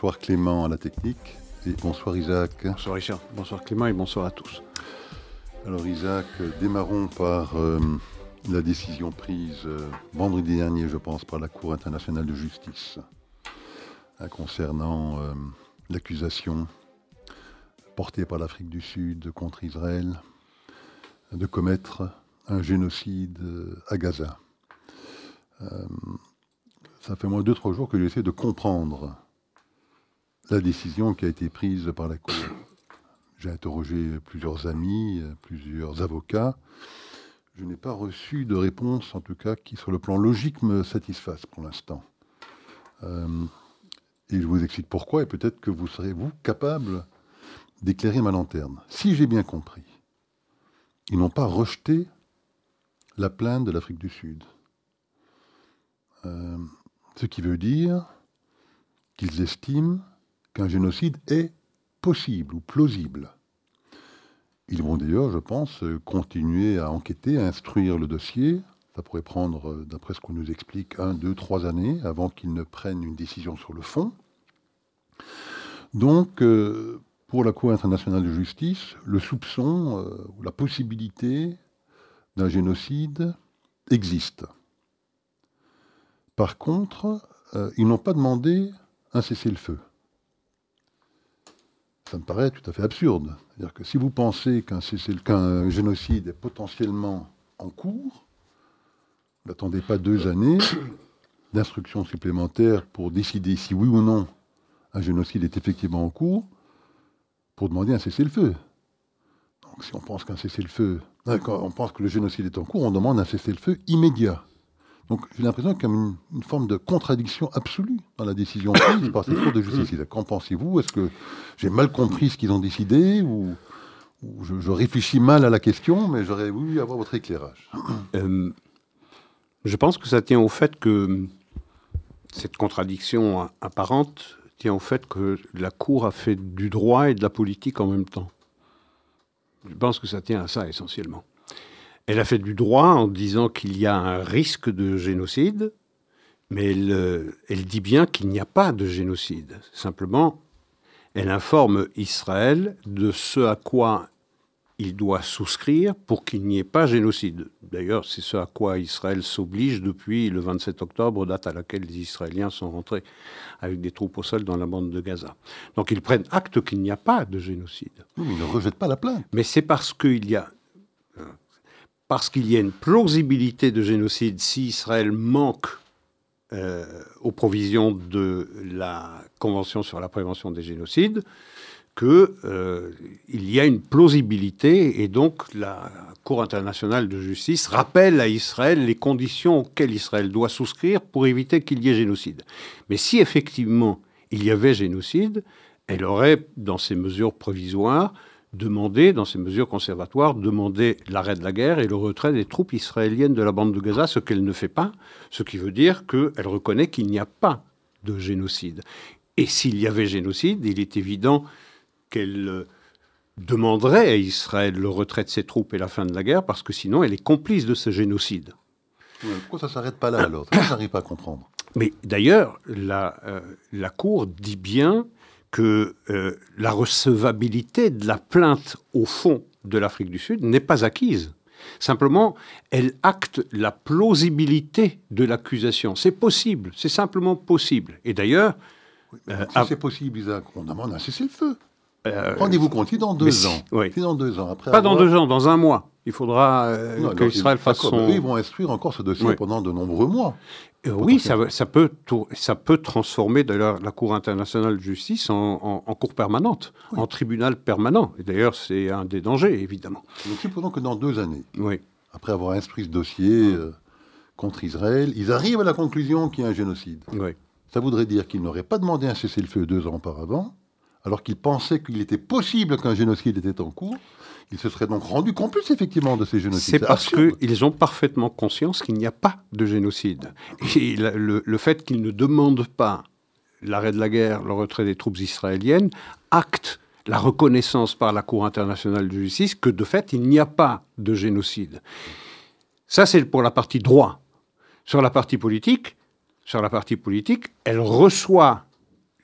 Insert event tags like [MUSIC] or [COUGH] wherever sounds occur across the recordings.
bonsoir Clément à la technique et bonsoir Isaac. Bonsoir Richard, bonsoir Clément et bonsoir à tous. Alors Isaac, démarrons par euh, la décision prise euh, vendredi dernier, je pense, par la Cour internationale de justice hein, concernant euh, l'accusation portée par l'Afrique du Sud contre Israël de commettre un génocide à Gaza. ça fait moins deux, trois jours que j'essaie de comprendre la décision qui a été prise par la Cour. J'ai interrogé plusieurs amis, plusieurs avocats. Je n'ai pas reçu de réponse, en tout cas, qui, sur le plan logique, me satisfasse pour l'instant. Euh, et je vous explique pourquoi, et peut-être que vous serez, vous, capable d'éclairer ma lanterne. Si j'ai bien compris, ils n'ont pas rejeté la plainte de l'Afrique du Sud. Euh, ce qui veut dire qu'ils estiment qu'un génocide est possible ou plausible. Ils vont d'ailleurs, je pense, continuer à enquêter, à instruire le dossier. Ça pourrait prendre, d'après ce qu'on nous explique, un, deux, trois années avant qu'ils ne prennent une décision sur le fond. Donc, euh, pour la Cour internationale de justice, le soupçon euh, ou la possibilité d'un génocide existe. Par contre, euh, ils n'ont pas demandé un cessez-le-feu ça me paraît tout à fait absurde. C'est-à-dire que si vous pensez qu'un génocide est potentiellement en cours, n'attendez pas deux années d'instructions supplémentaires pour décider si oui ou non un génocide est effectivement en cours, pour demander un cessez-le-feu. Donc si on pense qu'un cessez-le-feu, on pense que le génocide est en cours, on demande un cessez-le-feu immédiat. Donc j'ai l'impression qu'il y a une, forme de contradiction absolue dans la décision prise [COUGHS] par cette Cour de justice. Qu'en pensez-vous? Est-ce que j'ai mal compris ce qu'ils ont décidé ou, je, réfléchis mal à la question, mais j'aurais voulu avoir votre éclairage? [COUGHS] Euh, Je pense que ça tient au fait que cette contradiction apparente tient au fait que la Cour a fait du droit et de la politique en même temps. Je pense que ça tient à ça essentiellement. Elle a fait du droit en disant qu'il y a un risque de génocide, mais elle, dit bien qu'il n'y a pas de génocide. Simplement, elle informe Israël de ce à quoi il doit souscrire pour qu'il n'y ait pas génocide. D'ailleurs, c'est ce à quoi Israël s'oblige depuis le 27 octobre, date à laquelle les Israéliens sont rentrés avec des troupes au sol dans la bande de Gaza. Donc ils prennent acte qu'il n'y a pas de génocide. ils ne rejettent pas la plainte. Mais c'est parce qu'il y a parce qu'il y a une plausibilité de génocide si Israël manque euh, aux provisions de la Convention sur la prévention des génocides, qu'il euh, y a une plausibilité et donc la Cour internationale de justice rappelle à Israël les conditions auxquelles Israël doit souscrire pour éviter qu'il y ait génocide. Mais si effectivement il y avait génocide, elle aurait, dans ses mesures provisoires, demander, dans ces mesures conservatoires, demander l'arrêt de la guerre et le retrait des troupes israéliennes de la bande de Gaza, ce qu'elle ne fait pas, ce qui veut dire qu'elle reconnaît qu'il n'y a pas de génocide. Et s'il y avait génocide, il est évident qu'elle euh, demanderait à Israël le retrait de ses troupes et la fin de la guerre, parce que sinon elle est complice de ce génocide. pourquoi ça ne s'arrête pas là alors? Je n'arrive pas à comprendre? Mais d'ailleurs, la, euh, la Cour dit bien que euh, la recevabilité de la plainte au fond de l'Afrique du Sud n'est pas acquise. Simplement, elle acte la plausibilité de l'accusation. C'est possible, c'est simplement possible. Et d'ailleurs... Euh, si c'est possible, Isaac, on demande un cessez-le-feu. Euh, Rendez-vous compte, si dans deux ans, oui. dans deux ans, après pas dans deux ans, dans un mois, il faudra euh, qu'Israël fasse son. ils vont instruire encore ce dossier pendant de nombreux mois. Euh, oui, ça, ça, peut, ça peut transformer d'ailleurs la Cour internationale de justice en, cour permanente, en tribunal permanent. Et d'ailleurs, c'est un des dangers, évidemment. Donc supposons que dans deux années, oui. après avoir instruit ce dossier euh, contre Israël, ils arrivent à la conclusion qu'il y a un génocide. Oui. Ça voudrait dire qu'ils n'auraient pas demandé un cessez-le-feu deux ans auparavant, alors qu'ils pensaient qu'il était possible qu'un génocide était en cours. Ils se seraient donc rendus complices effectivement de ces génocides. C'est parce qu'ils ont parfaitement conscience qu'il n'y a pas de génocide. Et le, fait qu'ils ne demandent pas l'arrêt de la guerre, le retrait des troupes israéliennes, acte la reconnaissance par la Cour internationale de justice que de fait il n'y a pas de génocide. Ça c'est pour la partie droit. Sur la partie politique, sur la partie politique, elle reçoit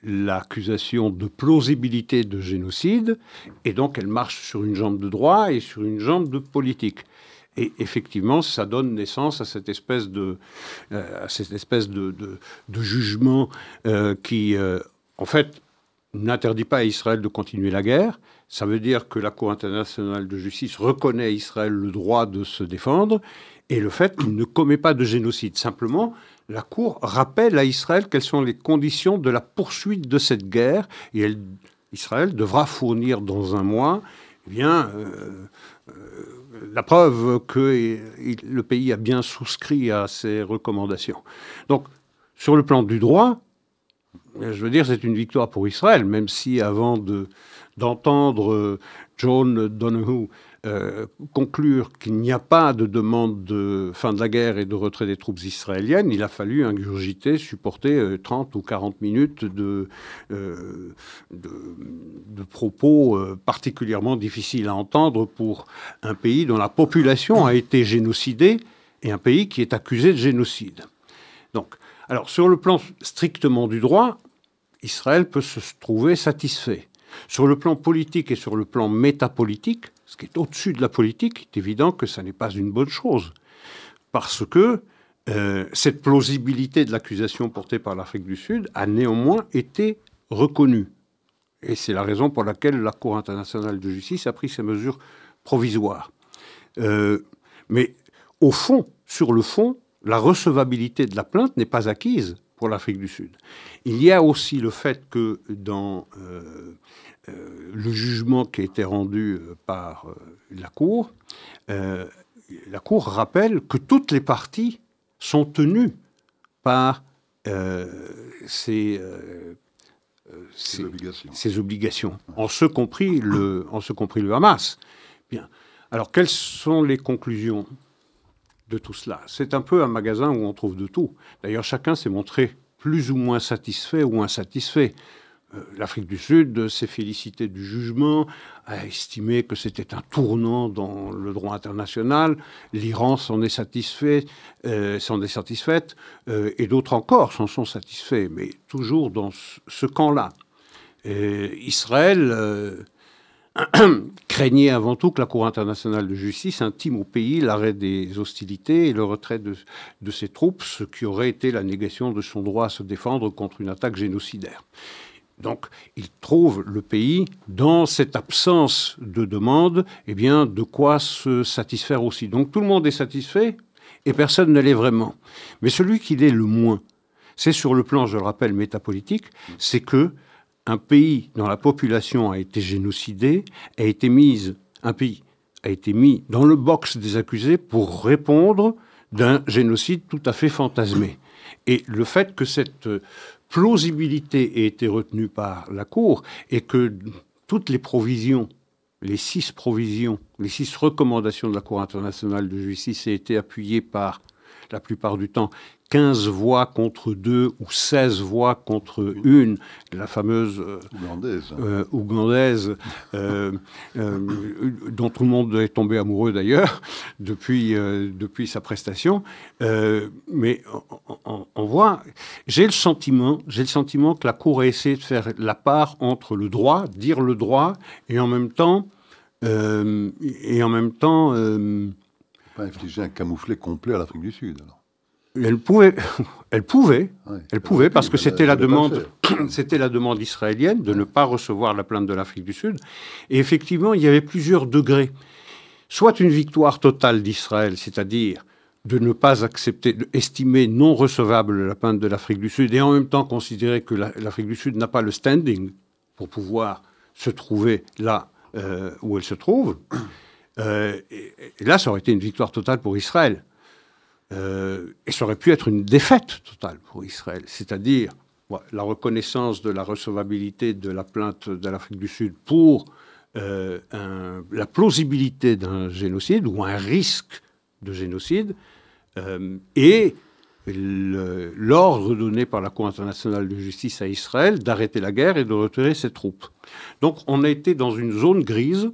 l'accusation de plausibilité de génocide, et donc elle marche sur une jambe de droit et sur une jambe de politique. Et effectivement, ça donne naissance à cette espèce de, euh, à cette espèce de, de, jugement euh, qui, euh, en fait, n'interdit pas à Israël de continuer la guerre. Ça veut dire que la Cour internationale de justice reconnaît à Israël le droit de se défendre et le fait qu'il ne commet pas de génocide. Simplement, la Cour rappelle à Israël quelles sont les conditions de la poursuite de cette guerre et Israël devra fournir dans un mois eh bien, euh, euh, la preuve que le pays a bien souscrit à ces recommandations. Donc, sur le plan du droit, je veux dire, c'est une victoire pour Israël, même si avant de, d'entendre John Donoghue euh, conclure qu'il n'y a pas de demande de fin de la guerre et de retrait des troupes israéliennes, il a fallu ingurgiter, supporter 30 euh, ou 40 minutes de, de, de, propos particulièrement difficiles à entendre pour un pays dont la population a été génocidée et un pays qui est accusé de génocide. Donc, alors sur le plan strictement du droit, Israël peut se trouver satisfait. Sur le plan politique et sur le plan métapolitique, ce qui est au-dessus de la politique, il est évident que ça n'est pas une bonne chose. Parce que euh, cette plausibilité de l'accusation portée par l'Afrique du Sud a néanmoins été reconnue. Et c'est la raison pour laquelle la Cour internationale de justice a pris ces mesures provisoires. Euh, mais au fond, sur le fond, la recevabilité de la plainte n'est pas acquise pour l'Afrique du Sud. Il y a aussi le fait que dans euh, euh, le jugement qui a été rendu euh, par la Cour, la Cour rappelle que toutes les parties sont tenues par ces, ces, obligations, ces obligations en, ce compris le, en ce compris le Hamas. Bien. Alors, quelles sont les conclusions de tout cela. C'est un peu un magasin où on trouve de tout. D'ailleurs, chacun s'est montré plus ou moins satisfait ou insatisfait. Euh, L'Afrique du Sud s'est félicité du jugement, a estimé que c'était un tournant dans le droit international. L'Iran s'en est satisfait, euh, s'en est satisfaite, euh, et d'autres encore s'en sont satisfaits, mais toujours dans ce camp-là. Israël [CLEARS THROAT] craignait avant tout que la Cour internationale de justice intime au pays l'arrêt des hostilités et le retrait de, ses troupes, ce qui aurait été la négation de son droit à se défendre contre une attaque génocidaire. Donc, il trouve le pays dans cette absence de demande, eh bien, de quoi se satisfaire aussi. Donc, tout le monde est satisfait et personne ne l'est vraiment. Mais celui qui l'est le moins, c'est sur le plan, je le rappelle, métapolitique, c'est que un pays dont la population a été génocidée a été mise, un pays a été mis dans le box des accusés pour répondre d'un génocide tout à fait fantasmé. Et le fait que cette plausibilité ait été retenue par la Cour et que toutes les provisions, les six provisions, les six recommandations de la Cour internationale de justice aient été appuyées par la plupart du temps 15 voix contre 2 ou 16 voix contre une, la fameuse euh, ougandaise, euh, euh, dont tout le monde est tombé amoureux d'ailleurs depuis, depuis sa prestation. mais on, voit, j'ai le sentiment, j'ai le sentiment que la Cour a essayé de faire la part entre le droit, dire le droit, et en même temps, et en même temps. pas infliger un camouflet complet à l'Afrique du Sud alors. Elle pouvait, [LAUGHS] elle pouvait, elle pouvait parce que c'était la demande, [CLEARS THROAT] c'était la demande israélienne de ne pas recevoir la plainte de l'Afrique du Sud. Et effectivement, il y avait plusieurs degrés. Soit une victoire totale d'Israël, c'est-à-dire de ne pas accepter, d'estimer non recevable la plainte de l'Afrique du Sud et en même temps considérer que l'Afrique du Sud n'a pas le standing pour pouvoir se trouver là euh, où elle se trouve. [CLEARS THROAT] Euh, et là, ça aurait été une victoire totale pour Israël. Euh, et ça aurait pu être une défaite totale pour Israël, c'est-à-dire la reconnaissance de la recevabilité de la plainte de l'Afrique du Sud pour euh, la plausibilité d'un génocide ou un risque de génocide, euh, et l'ordre donné par la Cour internationale de justice à Israël d'arrêter la guerre et de retirer ses troupes. Donc on a été dans une zone grise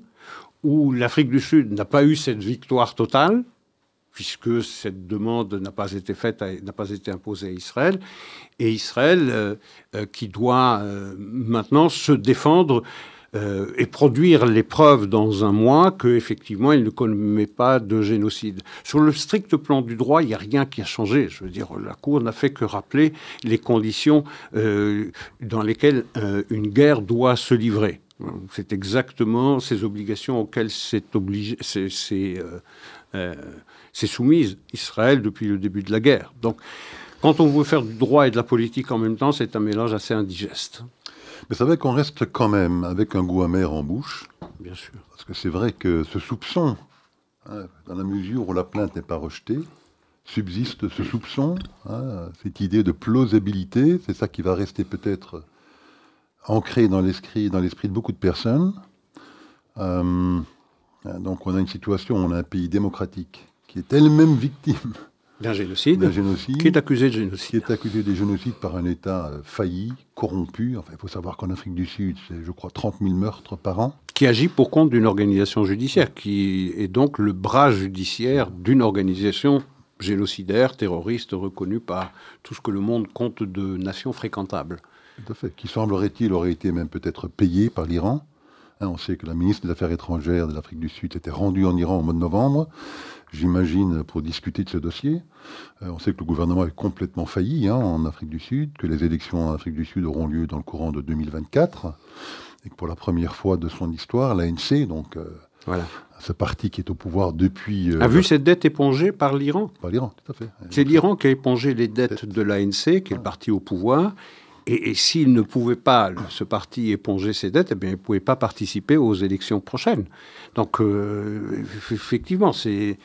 où l'Afrique du Sud n'a pas eu cette victoire totale, puisque cette demande n'a pas été faite, n'a pas été imposée à Israël, et Israël euh, euh, qui doit euh, maintenant se défendre et produire les preuves dans un mois qu'effectivement il ne commet pas de génocide. Sur le strict plan du droit, il n'y a rien qui a changé. Je veux dire, la Cour n'a fait que rappeler les conditions dans lesquelles une guerre doit se livrer. C'est exactement ces obligations auxquelles c'est obligé, c'est soumise Israël depuis le début de la guerre. Donc, quand on veut faire du droit et de la politique en même temps, c'est un mélange assez indigeste. Mais c'est vrai qu'on reste quand même avec un goût amer en bouche. Bien sûr. Parce que c'est vrai que ce soupçon, hein, dans la mesure où la plainte n'est pas rejetée, subsiste ce soupçon, hein, cette idée de plausibilité, c'est ça qui va rester peut-être ancré dans l'esprit, dans l'esprit de beaucoup de personnes. Euh, donc on a une situation, on a un pays démocratique qui est elle-même victime d'un génocide, génocide, qui est accusé de génocide. Qui est accusé de génocide par un État euh, failli, corrompu. Enfin, il faut savoir qu'en Afrique du Sud, c'est, je crois, 30 000 meurtres par an. Qui agit pour compte d'une organisation judiciaire, qui est donc le bras judiciaire d'une organisation génocidaire, terroriste, reconnue par tout ce que le monde compte de nations fréquentables. Tout à fait. Qui semblerait-il aurait été même peut-être payé par l'Iran. Hein, on sait que la ministre des Affaires étrangères de l'Afrique du Sud était rendue en Iran au mois de novembre j'imagine, pour discuter de ce dossier. Euh, on sait que le gouvernement est complètement failli hein, en Afrique du Sud, que les élections en Afrique du Sud auront lieu dans le courant de 2024, et que pour la première fois de son histoire, l'ANC, donc euh, voilà. ce parti qui est au pouvoir depuis... Euh, a vu cette dette épongée par l'Iran? Par l'Iran, tout à fait. C'est l'Iran qui a épongé les dettes de l'ANC, qui est le parti au pouvoir, et, s'il ne pouvait pas, ce parti, éponger ses dettes, eh bien, il ne pouvait pas participer aux élections prochaines. Donc, euh, effectivement, c'est.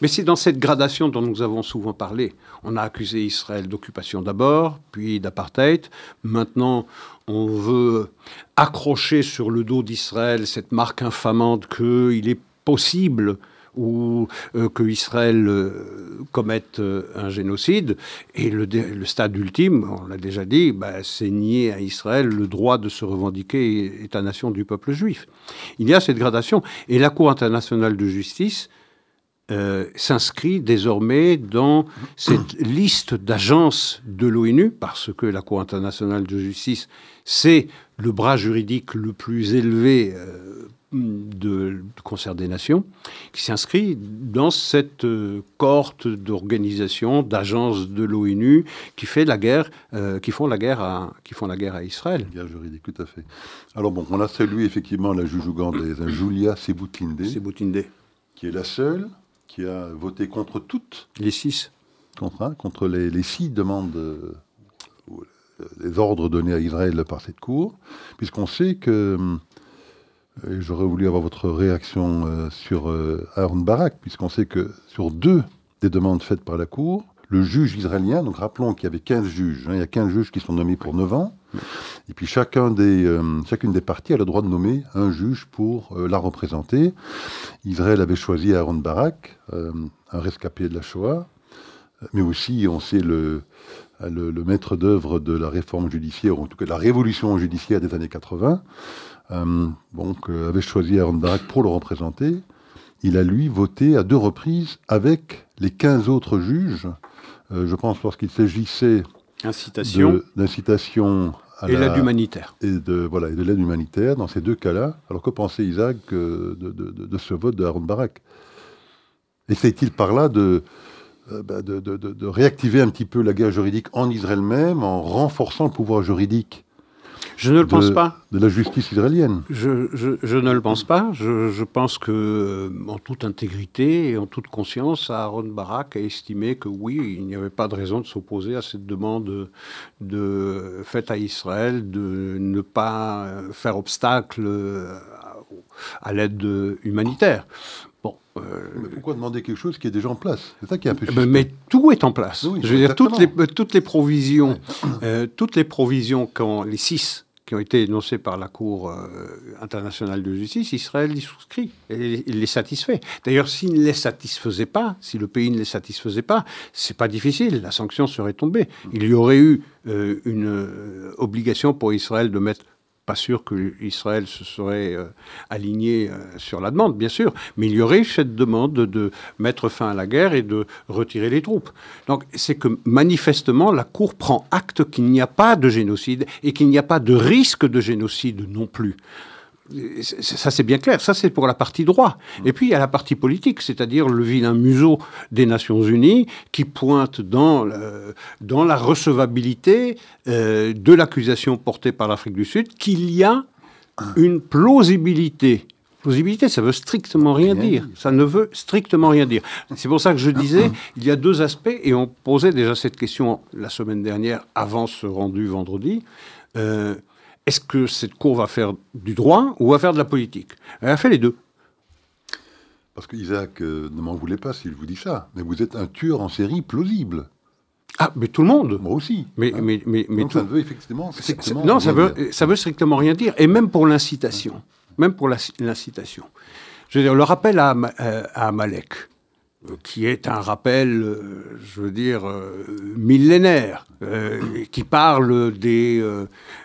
Mais c'est dans cette gradation dont nous avons souvent parlé. On a accusé Israël d'occupation d'abord, puis d'apartheid. Maintenant, on veut accrocher sur le dos d'Israël cette marque infamante qu'il est possible ou euh, que Israël euh, commette euh, un génocide. Et le, stade ultime, on l'a déjà dit, bah, c'est nier à Israël le droit de se revendiquer État-nation du peuple juif. Il y a cette gradation. Et la Cour internationale de justice s'inscrit désormais dans cette liste d'agences de l'ONU, parce que la Cour internationale de justice, c'est le bras juridique le plus élevé de, du concert des nations, qui s'inscrit dans cette euh, cohorte d'organisations, d'agences de l'ONU qui fait la guerre, euh, qui font la guerre à, qui font la guerre à Israël. Guerre juridique, tout à fait. Alors bon, on a salué effectivement la juge ougandaise, Julia Sebutinde, qui est la seule qui a voté contre toutes les six contre, hein, contre les, les, six demandes, euh, les ordres donnés à Israël par cette cour, puisqu'on sait que J'aurais voulu avoir votre réaction euh, sur euh, Aaron Barak, puisqu'on sait que sur deux des demandes faites par la Cour, le juge israélien, donc rappelons qu'il y avait 15 juges, hein, il y a 15 juges qui sont nommés pour 9 ans, et puis chacun des, euh, chacune des parties a le droit de nommer un juge pour la représenter. Israël avait choisi Aaron Barak, un rescapé de la Shoah, mais aussi, on sait, le, le, le maître d'œuvre de la réforme judiciaire, ou en tout cas de la révolution judiciaire des années 80. Euh, donc, euh, avait choisi Aaron Barak pour le représenter. Il a, lui, voté à deux reprises avec les 15 autres juges. Euh, je pense lorsqu'il s'agissait d'incitation à et l'aide humanitaire. Et de, voilà, et de l'aide humanitaire dans ces deux cas-là. Alors que pensait Isaac de, de, ce vote de Aaron Barak Essaye-t-il par là bah, de, réactiver un petit peu la guerre juridique en Israël même, en renforçant le pouvoir juridique je ne le pense pas. De la justice israélienne je, ne le pense pas. Je, pense que, euh, en toute intégrité et en toute conscience, Aaron Barak a estimé que oui, il n'y avait pas de raison de s'opposer à cette demande de, faite à Israël de ne pas faire obstacle à l'aide humanitaire. Bon, euh, pourquoi demander quelque chose qui est déjà en place? C'est ça qui est un peu. Mais, mais, tout est en place. Je veux dire, toutes les, toutes les provisions, euh, toutes les provisions quand les six qui ont été énoncés par la Cour euh, internationale de justice, Israël y souscrit et il les satisfait. D'ailleurs, s'il ne les satisfaisait pas, si le pays ne les satisfaisait pas, c'est pas difficile, la sanction serait tombée. Il y aurait eu euh, une euh, obligation pour Israël de mettre pas sûr que Israël se serait euh, aligné euh, sur la demande, bien sûr, mais il y aurait cette demande de, mettre fin à la guerre et de retirer les troupes. Donc c'est que manifestement la Cour prend acte qu'il n'y a pas de génocide et qu'il n'y a pas de risque de génocide non plus. Ça, c'est bien clair. Ça, c'est pour la partie droit. Et puis, il y a la partie politique, c'est-à-dire le vilain museau des Nations Unies qui pointe dans, dans la recevabilité euh, de l'accusation portée par l'Afrique du Sud qu'il y a une plausibilité. Plausibilité, ça veut strictement rien dire. Ça ne veut strictement rien dire. C'est pour ça que je disais, il y a deux aspects, et on posait déjà cette question la semaine dernière, avant ce rendu vendredi. Euh, est-ce que cette cour va faire du droit ou va faire de la politique? Elle a fait les deux. Parce qu'Isaac euh, ne m'en voulait pas s'il vous dit ça, mais vous êtes un tueur en série plausible. Ah, mais tout le monde. Moi aussi. Mais, hein. mais, mais, Donc ça ne veut effectivement strictement Non, ça veut, ça veut strictement rien dire. Et même pour l'incitation. Même pour l'incitation. Je veux dire, le rappel à, euh, à Amalek, qui est un rappel, euh, je veux dire, euh, millénaire, euh, qui parle des,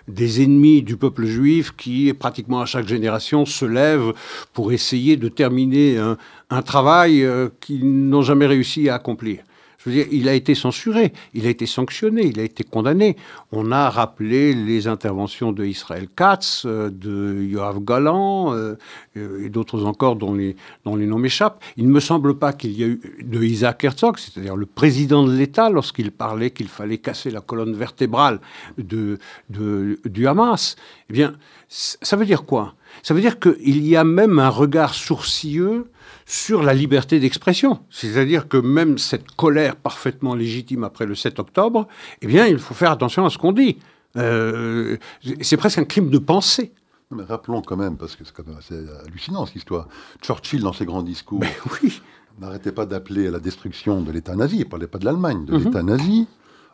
des ennemis du peuple juif qui, pratiquement à chaque génération, se lèvent pour essayer de terminer un, un travail qu'ils n'ont jamais réussi à accomplir. Je veux dire, il a été censuré, il a été sanctionné, il a été condamné. On a rappelé les interventions de Israël Katz, euh, de Yoav Galan euh, et d'autres encore dont les, noms m'échappent. Il ne me semble pas qu'il y a eu de Isaac Herzog, c'est-à-dire le président de l'État, lorsqu'il parlait qu'il fallait casser la colonne vertébrale de, du Hamas. Eh bien, ça veut dire quoi? Ça veut dire qu'il y a même un regard sourcilleux sur la liberté d'expression. C'est-à-dire que même cette colère parfaitement légitime après le 7 octobre, eh bien, il faut faire attention à ce qu'on dit. Euh, c'est presque un crime de pensée. mais rappelons quand même, parce que c'est quand même assez hallucinant cette histoire, Churchill, dans ses grands discours, oui. n'arrêtait pas d'appeler à la destruction de l'État nazi, il ne parlait pas de l'Allemagne, de mhm. l'État nazi.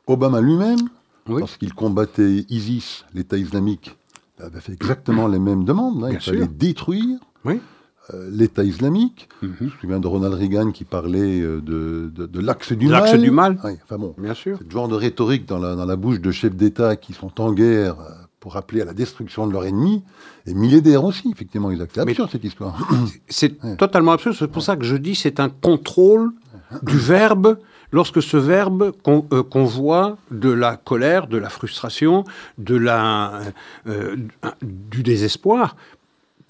Obama lui-même, lorsqu'il combattait ISIS, l'État islamique, avait fait exactement les mêmes demandes. Hein. il fallait détruire. Oui. Euh, l'État islamique. Mhm. Je me souviens de Ronald Reagan qui parlait euh, de, de, l'axe du mal. L'axe du mal enfin bon, Bien sûr. Ce genre de rhétorique dans la, dans la bouche de chefs d'État qui sont en guerre euh, pour appeler à la destruction de leur ennemi est millénaire aussi, effectivement, C'est absurde cette histoire. [COUGHS] C'est totalement absurde. C'est pour ça que je dis c'est un contrôle du verbe lorsque ce verbe qu'on voit de la colère, de la frustration, de la, du désespoir,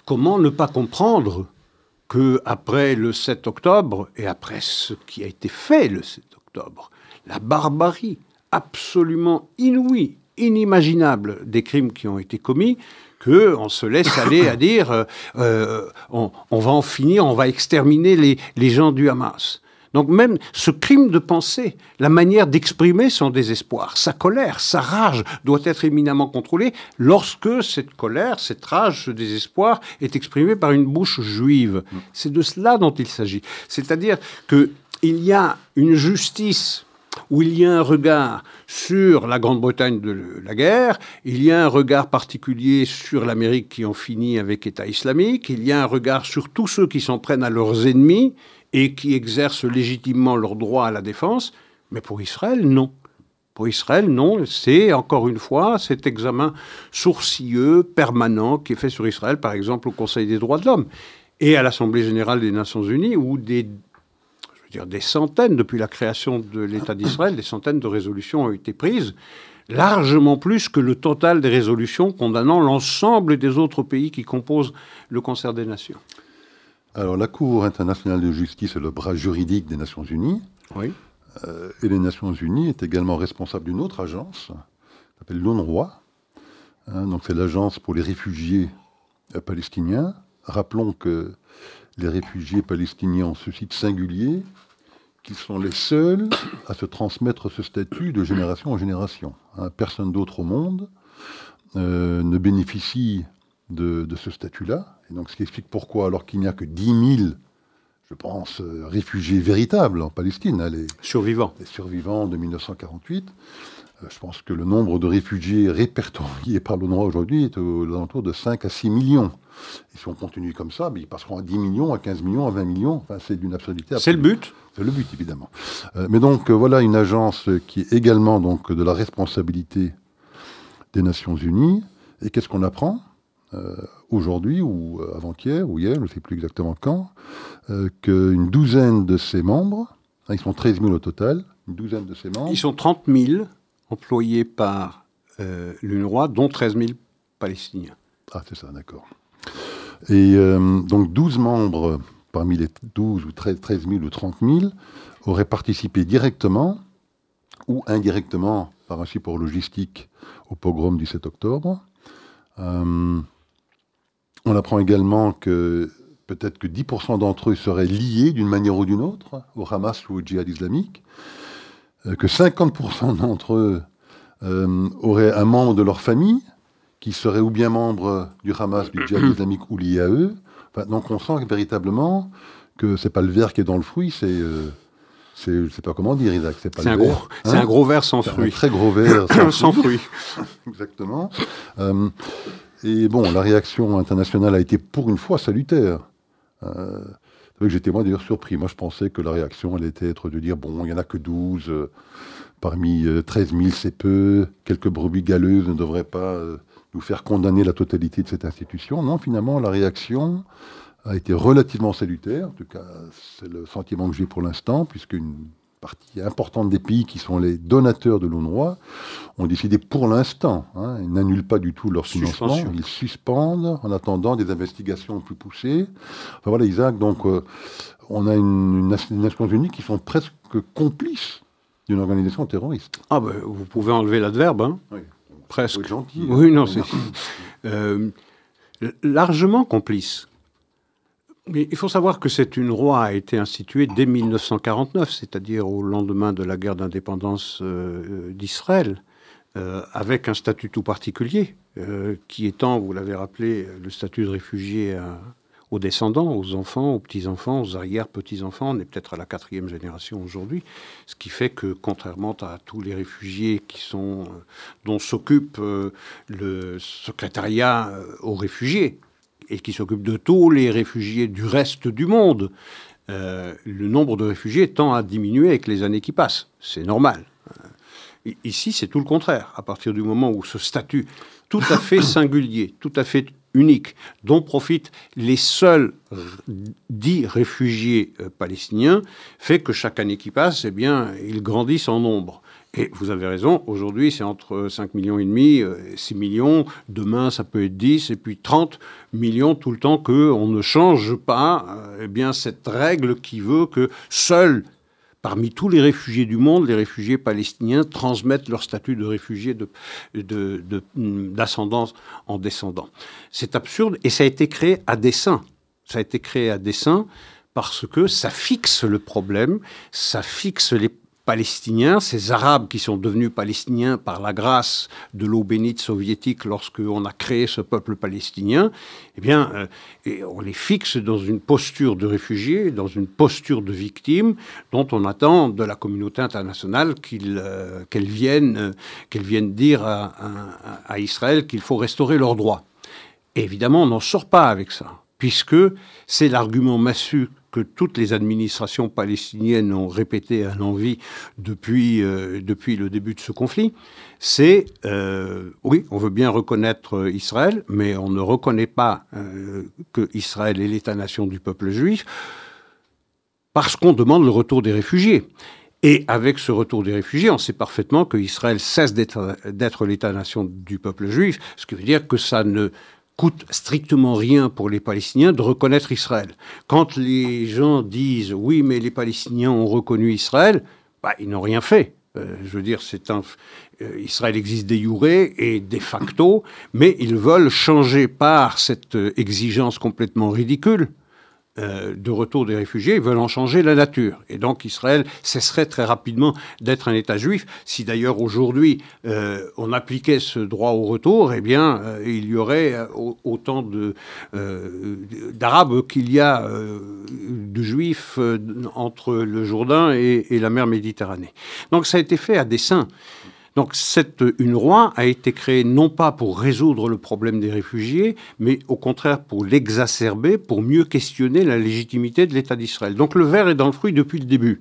comment ne pas comprendre que après le 7 octobre et après ce qui a été fait le 7 octobre, la barbarie absolument inouïe, inimaginable des crimes qui ont été commis, qu'on se laisse aller à [COUGHS] dire euh, euh, on, va en finir, on va exterminer les, les gens du Hamas. Donc même ce crime de pensée, la manière d'exprimer son désespoir, sa colère, sa rage doit être éminemment contrôlée lorsque cette colère, cette rage, ce désespoir est exprimé par une bouche juive. C'est de cela dont il s'agit. C'est-à-dire qu'il y a une justice où il y a un regard sur la Grande-Bretagne de la guerre, il y a un regard particulier sur l'Amérique qui en finit avec État islamique, il y a un regard sur tous ceux qui s'en prennent à leurs ennemis, et qui exercent légitimement leur droit à la défense, mais pour Israël, non. Pour Israël, non. C'est, encore une fois, cet examen sourcilleux, permanent, qui est fait sur Israël, par exemple, au Conseil des droits de l'homme et à l'Assemblée générale des Nations unies, où des, des centaines, depuis la création de l'État d'Israël, des centaines de résolutions ont été prises, largement plus que le total des résolutions condamnant l'ensemble des autres pays qui composent le concert des nations. Alors, la Cour internationale de justice est le bras juridique des Nations Unies. Oui. Euh, et les Nations Unies est également responsable d'une autre agence, qui s'appelle l'UNRWA. Hein, donc, c'est l'agence pour les réfugiés euh, palestiniens. Rappelons que les réfugiés palestiniens ont ce site singulier, qu'ils sont les seuls à se transmettre ce statut de génération en génération. Hein, personne d'autre au monde euh, ne bénéficie de, ce statut-là. Et donc, ce qui explique pourquoi, alors qu'il n'y a que 10 000 je pense, euh, réfugiés véritables en Palestine. Hein, les, survivants. Les survivants de 1948. Euh, je pense que le nombre de réfugiés répertoriés par l'ONU aujourd'hui est aux alentours de 5 à 6 millions. Et si on continue comme ça, mais ils passeront à 10 millions, à 15 millions, à 20 millions. Enfin, c'est d'une absurdité. C'est le but. C'est le but, évidemment. Euh, mais donc, voilà une agence qui est également donc, de la responsabilité des Nations Unies. Et qu'est-ce qu'on apprend? Aujourd'hui ou avant-hier ou hier, je ne sais plus exactement quand, euh, qu'une douzaine de ses membres, hein, ils sont 13 000 au total, une douzaine de ses membres. Ils sont 30 000 employés par euh, l'UNRWA, dont 13 000 Palestiniens. Ah, c'est ça, d'accord. Et euh, donc 12 membres parmi les 12 ou 13, 000 ou 30 000 auraient participé directement ou indirectement par un support logistique au pogrom du 7 octobre. Euh, on apprend également que peut-être que 10% d'entre eux seraient liés d'une manière ou d'une autre au Hamas ou au djihad islamique, euh, que 50% d'entre eux euh, auraient un membre de leur famille qui serait ou bien membre du Hamas, du djihad islamique ou lié à eux. donc on sent véritablement que c'est pas le verre qui est dans le fruit, c'est euh, c'est, je sais pas comment dire, Isaac. C'est, pas un, gros, c'est un hein gros verre sans fruit. Un très gros verre sans, [LAUGHS] sans fruit. [LAUGHS] Exactement. Et bon, la réaction internationale a été pour une fois salutaire. Euh, j'étais moi d'ailleurs surpris. Moi, je pensais que la réaction allait être de dire bon, il n'y en a que 12, euh, parmi 13 euh, 000, c'est peu, quelques brebis galeuses ne devraient pas euh, nous faire condamner la totalité de cette institution. Non, finalement, la réaction a été relativement salutaire. En tout cas, c'est le sentiment que j'ai pour l'instant, puisqu'une partie importante des pays qui sont les donateurs de l'UNRWA ont décidé pour l'instant, hein, ils n'annulent pas du tout leur financement, ils suspendent en attendant des investigations plus poussées. Enfin voilà, Isaac, donc euh, on a une, Nations Unies qui sont presque complices d'une organisation terroriste. Ah ben, vous pouvez enlever l'adverbe, hein oui. Presque. Gentil, oui, non, c'est [LAUGHS] euh, largement complice. Mais il faut savoir que cette UNRWA a été instituée dès 1949, c'est-à-dire au lendemain de la guerre d'indépendance euh, d'Israël, euh, avec un statut tout particulier, euh, qui étant, vous l'avez rappelé, le statut de réfugié aux descendants, aux enfants, aux petits-enfants, aux arrière-petits-enfants. On est peut-être à la quatrième génération aujourd'hui, ce qui fait que, contrairement à tous les réfugiés qui sont, dont s'occupe le secrétariat aux réfugiés, et qui s'occupe de tous les réfugiés du reste du monde, euh, le nombre de réfugiés tend à diminuer avec les années qui passent. C'est normal. Euh, ici, c'est tout le contraire. À partir du moment où ce statut tout à fait [COUGHS] singulier, tout à fait unique, dont profitent les seuls dits réfugiés euh, palestiniens, fait que chaque année qui passe, eh bien, ils grandissent en nombre. Et vous avez raison, aujourd'hui c'est entre 5 millions et demi et 6 millions, demain ça peut être 10 et puis 30 millions tout le temps qu'on ne change pas euh, eh bien, cette règle qui veut que seuls parmi tous les réfugiés du monde, les réfugiés palestiniens transmettent leur statut de réfugié d'ascendance de, en descendant. C'est absurde et ça a été créé à dessein. Ça a été créé à dessein parce que ça fixe le problème, ça fixe les palestiniens, ces Arabes qui sont devenus palestiniens par la grâce de l'eau bénite soviétique lorsqu'on a créé ce peuple palestinien, eh bien, euh, on les fixe dans une posture de réfugiés, dans une posture de victimes, dont on attend de la communauté internationale euh, qu'elle vienne, vienne dire à, Israël qu'il faut restaurer leurs droits. Évidemment, on n'en sort pas avec ça, puisque c'est l'argument massu que toutes les administrations palestiniennes ont répété à l'envie depuis, euh, depuis le début de ce conflit, c'est euh, oui, on veut bien reconnaître euh, Israël, mais on ne reconnaît pas que Israël est l'État-nation du peuple juif parce qu'on demande le retour des réfugiés. Et avec ce retour des réfugiés, on sait parfaitement que Israël cesse d'être l'État-nation du peuple juif, ce qui veut dire que ça ne coûte strictement rien pour les Palestiniens de reconnaître Israël. Quand les gens disent oui, mais les Palestiniens ont reconnu Israël, bah, ils n'ont rien fait. Euh, je veux dire, c'est un, euh, Israël existe de jure et de facto, mais ils veulent changer par cette euh, exigence complètement ridicule euh, de retour des réfugiés, ils veulent en changer la nature. Et donc Israël cesserait très rapidement d'être un État juif. Si d'ailleurs aujourd'hui euh, on appliquait ce droit au retour, eh bien euh, il y aurait autant d'Arabes qu'il y a de Juifs entre le Jourdain et, et, la mer Méditerranée. Donc ça a été fait à dessein. Donc cette UNRWA a été créée non pas pour résoudre le problème des réfugiés, mais au contraire pour l'exacerber, pour mieux questionner la légitimité de l'État d'Israël. Donc le verre est dans le fruit depuis le début.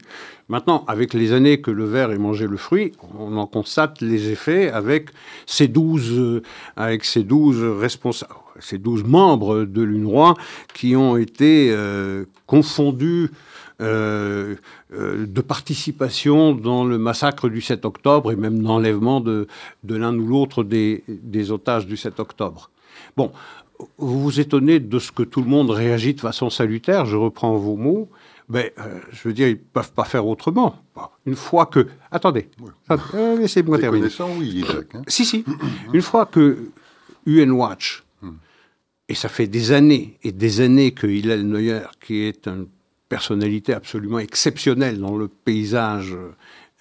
Maintenant, avec les années que le verre ait mangé le fruit, on en constate les effets avec ces douze, euh, avec ces douze responsables, ces douze membres de l'UNRWA qui ont été euh, confondus euh, euh, de participation dans le massacre du 7 octobre et même d'enlèvement de, de l'un ou l'autre des, des, otages du 7 octobre. Bon, vous vous étonnez de ce que tout le monde réagit de façon salutaire, je reprends vos mots. Mais euh, je veux dire, ils ne peuvent pas faire autrement. Une fois que. Attendez, laissez-moi terminer. oui, Isaac, hein. Si, si. Une fois que UN Watch, hmm. et ça fait des années et des années que Hillel Neuer, qui est un personnalité absolument exceptionnelle dans le paysage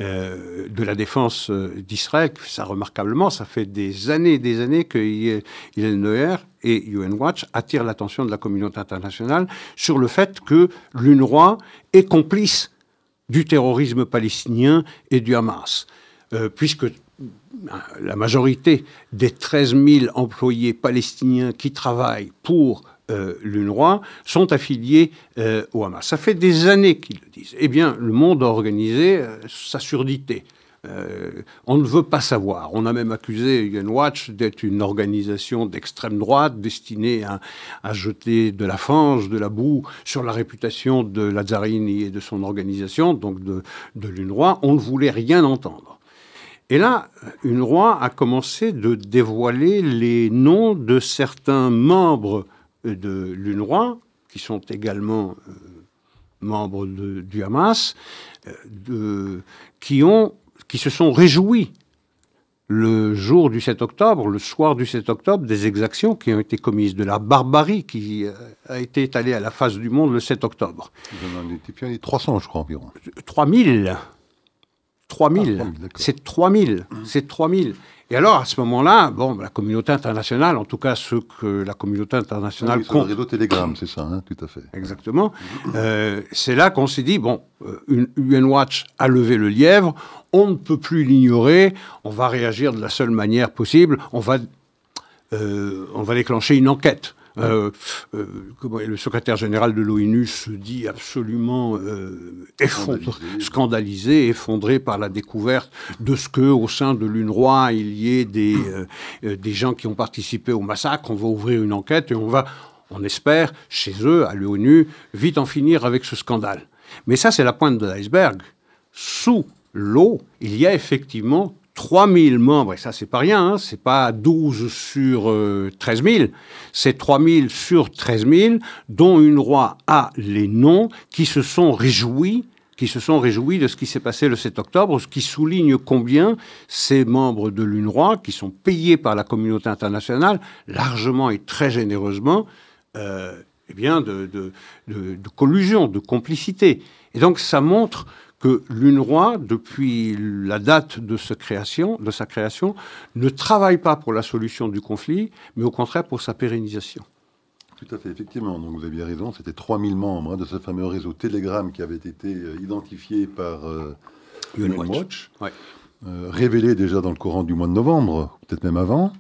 euh, de la défense euh, d'Israël, ça remarquablement, ça fait des années et des années que Hillel Neuer et UN Watch attirent l'attention de la communauté internationale sur le fait que l'UNRWA est complice du terrorisme palestinien et du Hamas. Euh, puisque la majorité des 13 000 employés palestiniens qui travaillent pour euh, sont affiliés euh, au Hamas. Ça fait des années qu'ils le disent. Eh bien, le monde a organisé euh, sa surdité. on ne veut pas savoir. On a même accusé UN Watch d'être une organisation d'extrême droite destinée à, jeter de la fange, de la boue sur la réputation de Lazzarini et de son organisation, donc de, de l'UNRWA. On ne voulait rien entendre. Et là, UNRWA a commencé de dévoiler les noms de certains membres de l'UNRWA, qui sont également euh, membres du Hamas, euh, de, qui, ont, qui se sont réjouis le jour du 7 octobre, le soir du 7 octobre, des exactions qui ont été commises, de la barbarie qui euh, a été étalée à la face du monde le 7 octobre. Vous en avez 300, je crois, environ. 3000. 3000. Ah, c'est 3000. C'est 3000. Et alors, à ce moment-là, bon, la communauté internationale, en tout cas ceux que la communauté internationale oui, compte... le réseau Telegram, c'est ça, hein, tout à fait. Exactement. Euh, c'est là qu'on s'est dit, bon, euh, une UN Watch a levé le lièvre, on ne peut plus l'ignorer, on va réagir de la seule manière possible, on va, euh, on va déclencher une enquête. Euh, euh, le secrétaire général de l'ONU se dit absolument euh, scandalisé. effondré par la découverte de ce que, au sein de l'UNRWA, il y ait des, des gens qui ont participé au massacre. On va ouvrir une enquête et on va, on espère, chez eux, à l'ONU, vite en finir avec ce scandale. Mais ça, c'est la pointe de l'iceberg. Sous l'eau, il y a effectivement 3000 membres, et ça c'est pas rien, hein, c'est pas 12 sur 13 euh, 000, c'est 3000 sur 13 000, dont une roi a les noms qui se sont réjouis qui se sont réjouis de ce qui s'est passé le 7 octobre, ce qui souligne combien ces membres de l'UNRWA, qui sont payés par la communauté internationale, largement et très généreusement, euh, eh bien de, de collusion, de complicité. Et donc ça montre que l'UNRWA, depuis la date de, sa création, de sa création, ne travaille pas pour la solution du conflit, mais au contraire pour sa pérennisation. Tout à fait, effectivement. Donc vous aviez raison, c'était 3000 membres hein, de ce fameux réseau Telegram qui avait été euh, identifié par euh, UNWatch, euh, révélé déjà dans le courant du mois de novembre, peut-être même avant.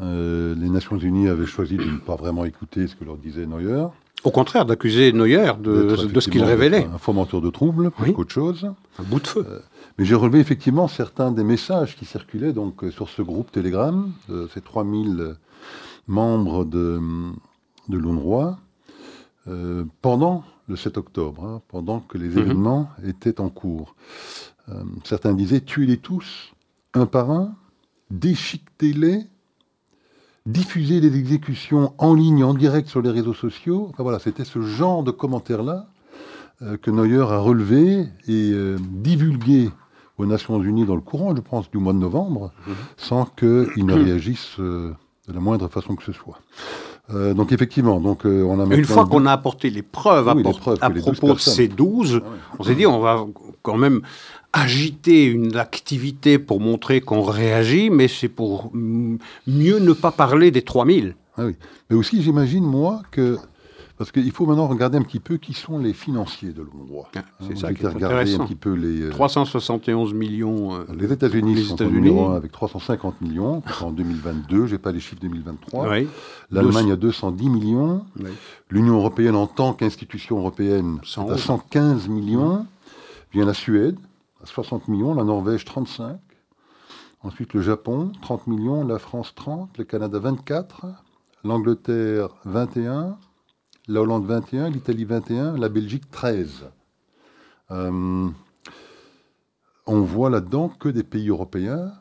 les Nations Unies avaient choisi de ne pas vraiment écouter ce que leur disait Neuer. Au contraire, d'accuser Neuer de, ce qu'il révélait. Un fomenteur de troubles, plus qu'autre chose. Un bout de feu. Euh, mais j'ai relevé effectivement certains des messages qui circulaient donc, euh, sur ce groupe Telegram, de ces 3000 membres de, de l'UNRWA, euh, pendant le 7 octobre, hein, pendant que les mhm. événements étaient en cours. certains disaient tuez-les tous, un par un, déchiquetez-les diffuser les exécutions en ligne, en direct sur les réseaux sociaux. Enfin, voilà, c'était ce genre de commentaires-là euh, que Neuer a relevé et euh, divulgué aux Nations Unies dans le courant, je pense, du mois de novembre, mhm. sans qu'ils ne réagissent euh, de la moindre façon que ce soit. Euh, donc effectivement, donc euh, on a Une fois qu'on a apporté les preuves, à, propos de ces 12, ah on s'est dit on va quand même agiter une activité pour montrer qu'on réagit, mais c'est pour mieux ne pas parler des 3000. Ah oui. Mais aussi, j'imagine, moi, que parce qu'il faut maintenant regarder un petit peu qui sont les financiers de l'UNRWA. Ah, c'est ça qui est intéressant. Un petit peu les, 371 euh, millions. Euh, les États-Unis sont numéro avec 350 millions en 2022. J'ai pas les chiffres 2023. L'Allemagne a 210 millions. L'Union européenne en tant qu'institution européenne à 115 millions. Vient la Suède 60 millions, la Norvège 35. Ensuite le Japon 30 millions, la France 30, le Canada 24, l'Angleterre 21 la Hollande 21, l'Italie 21, la Belgique 13. Euh, on voit là-dedans que des pays européens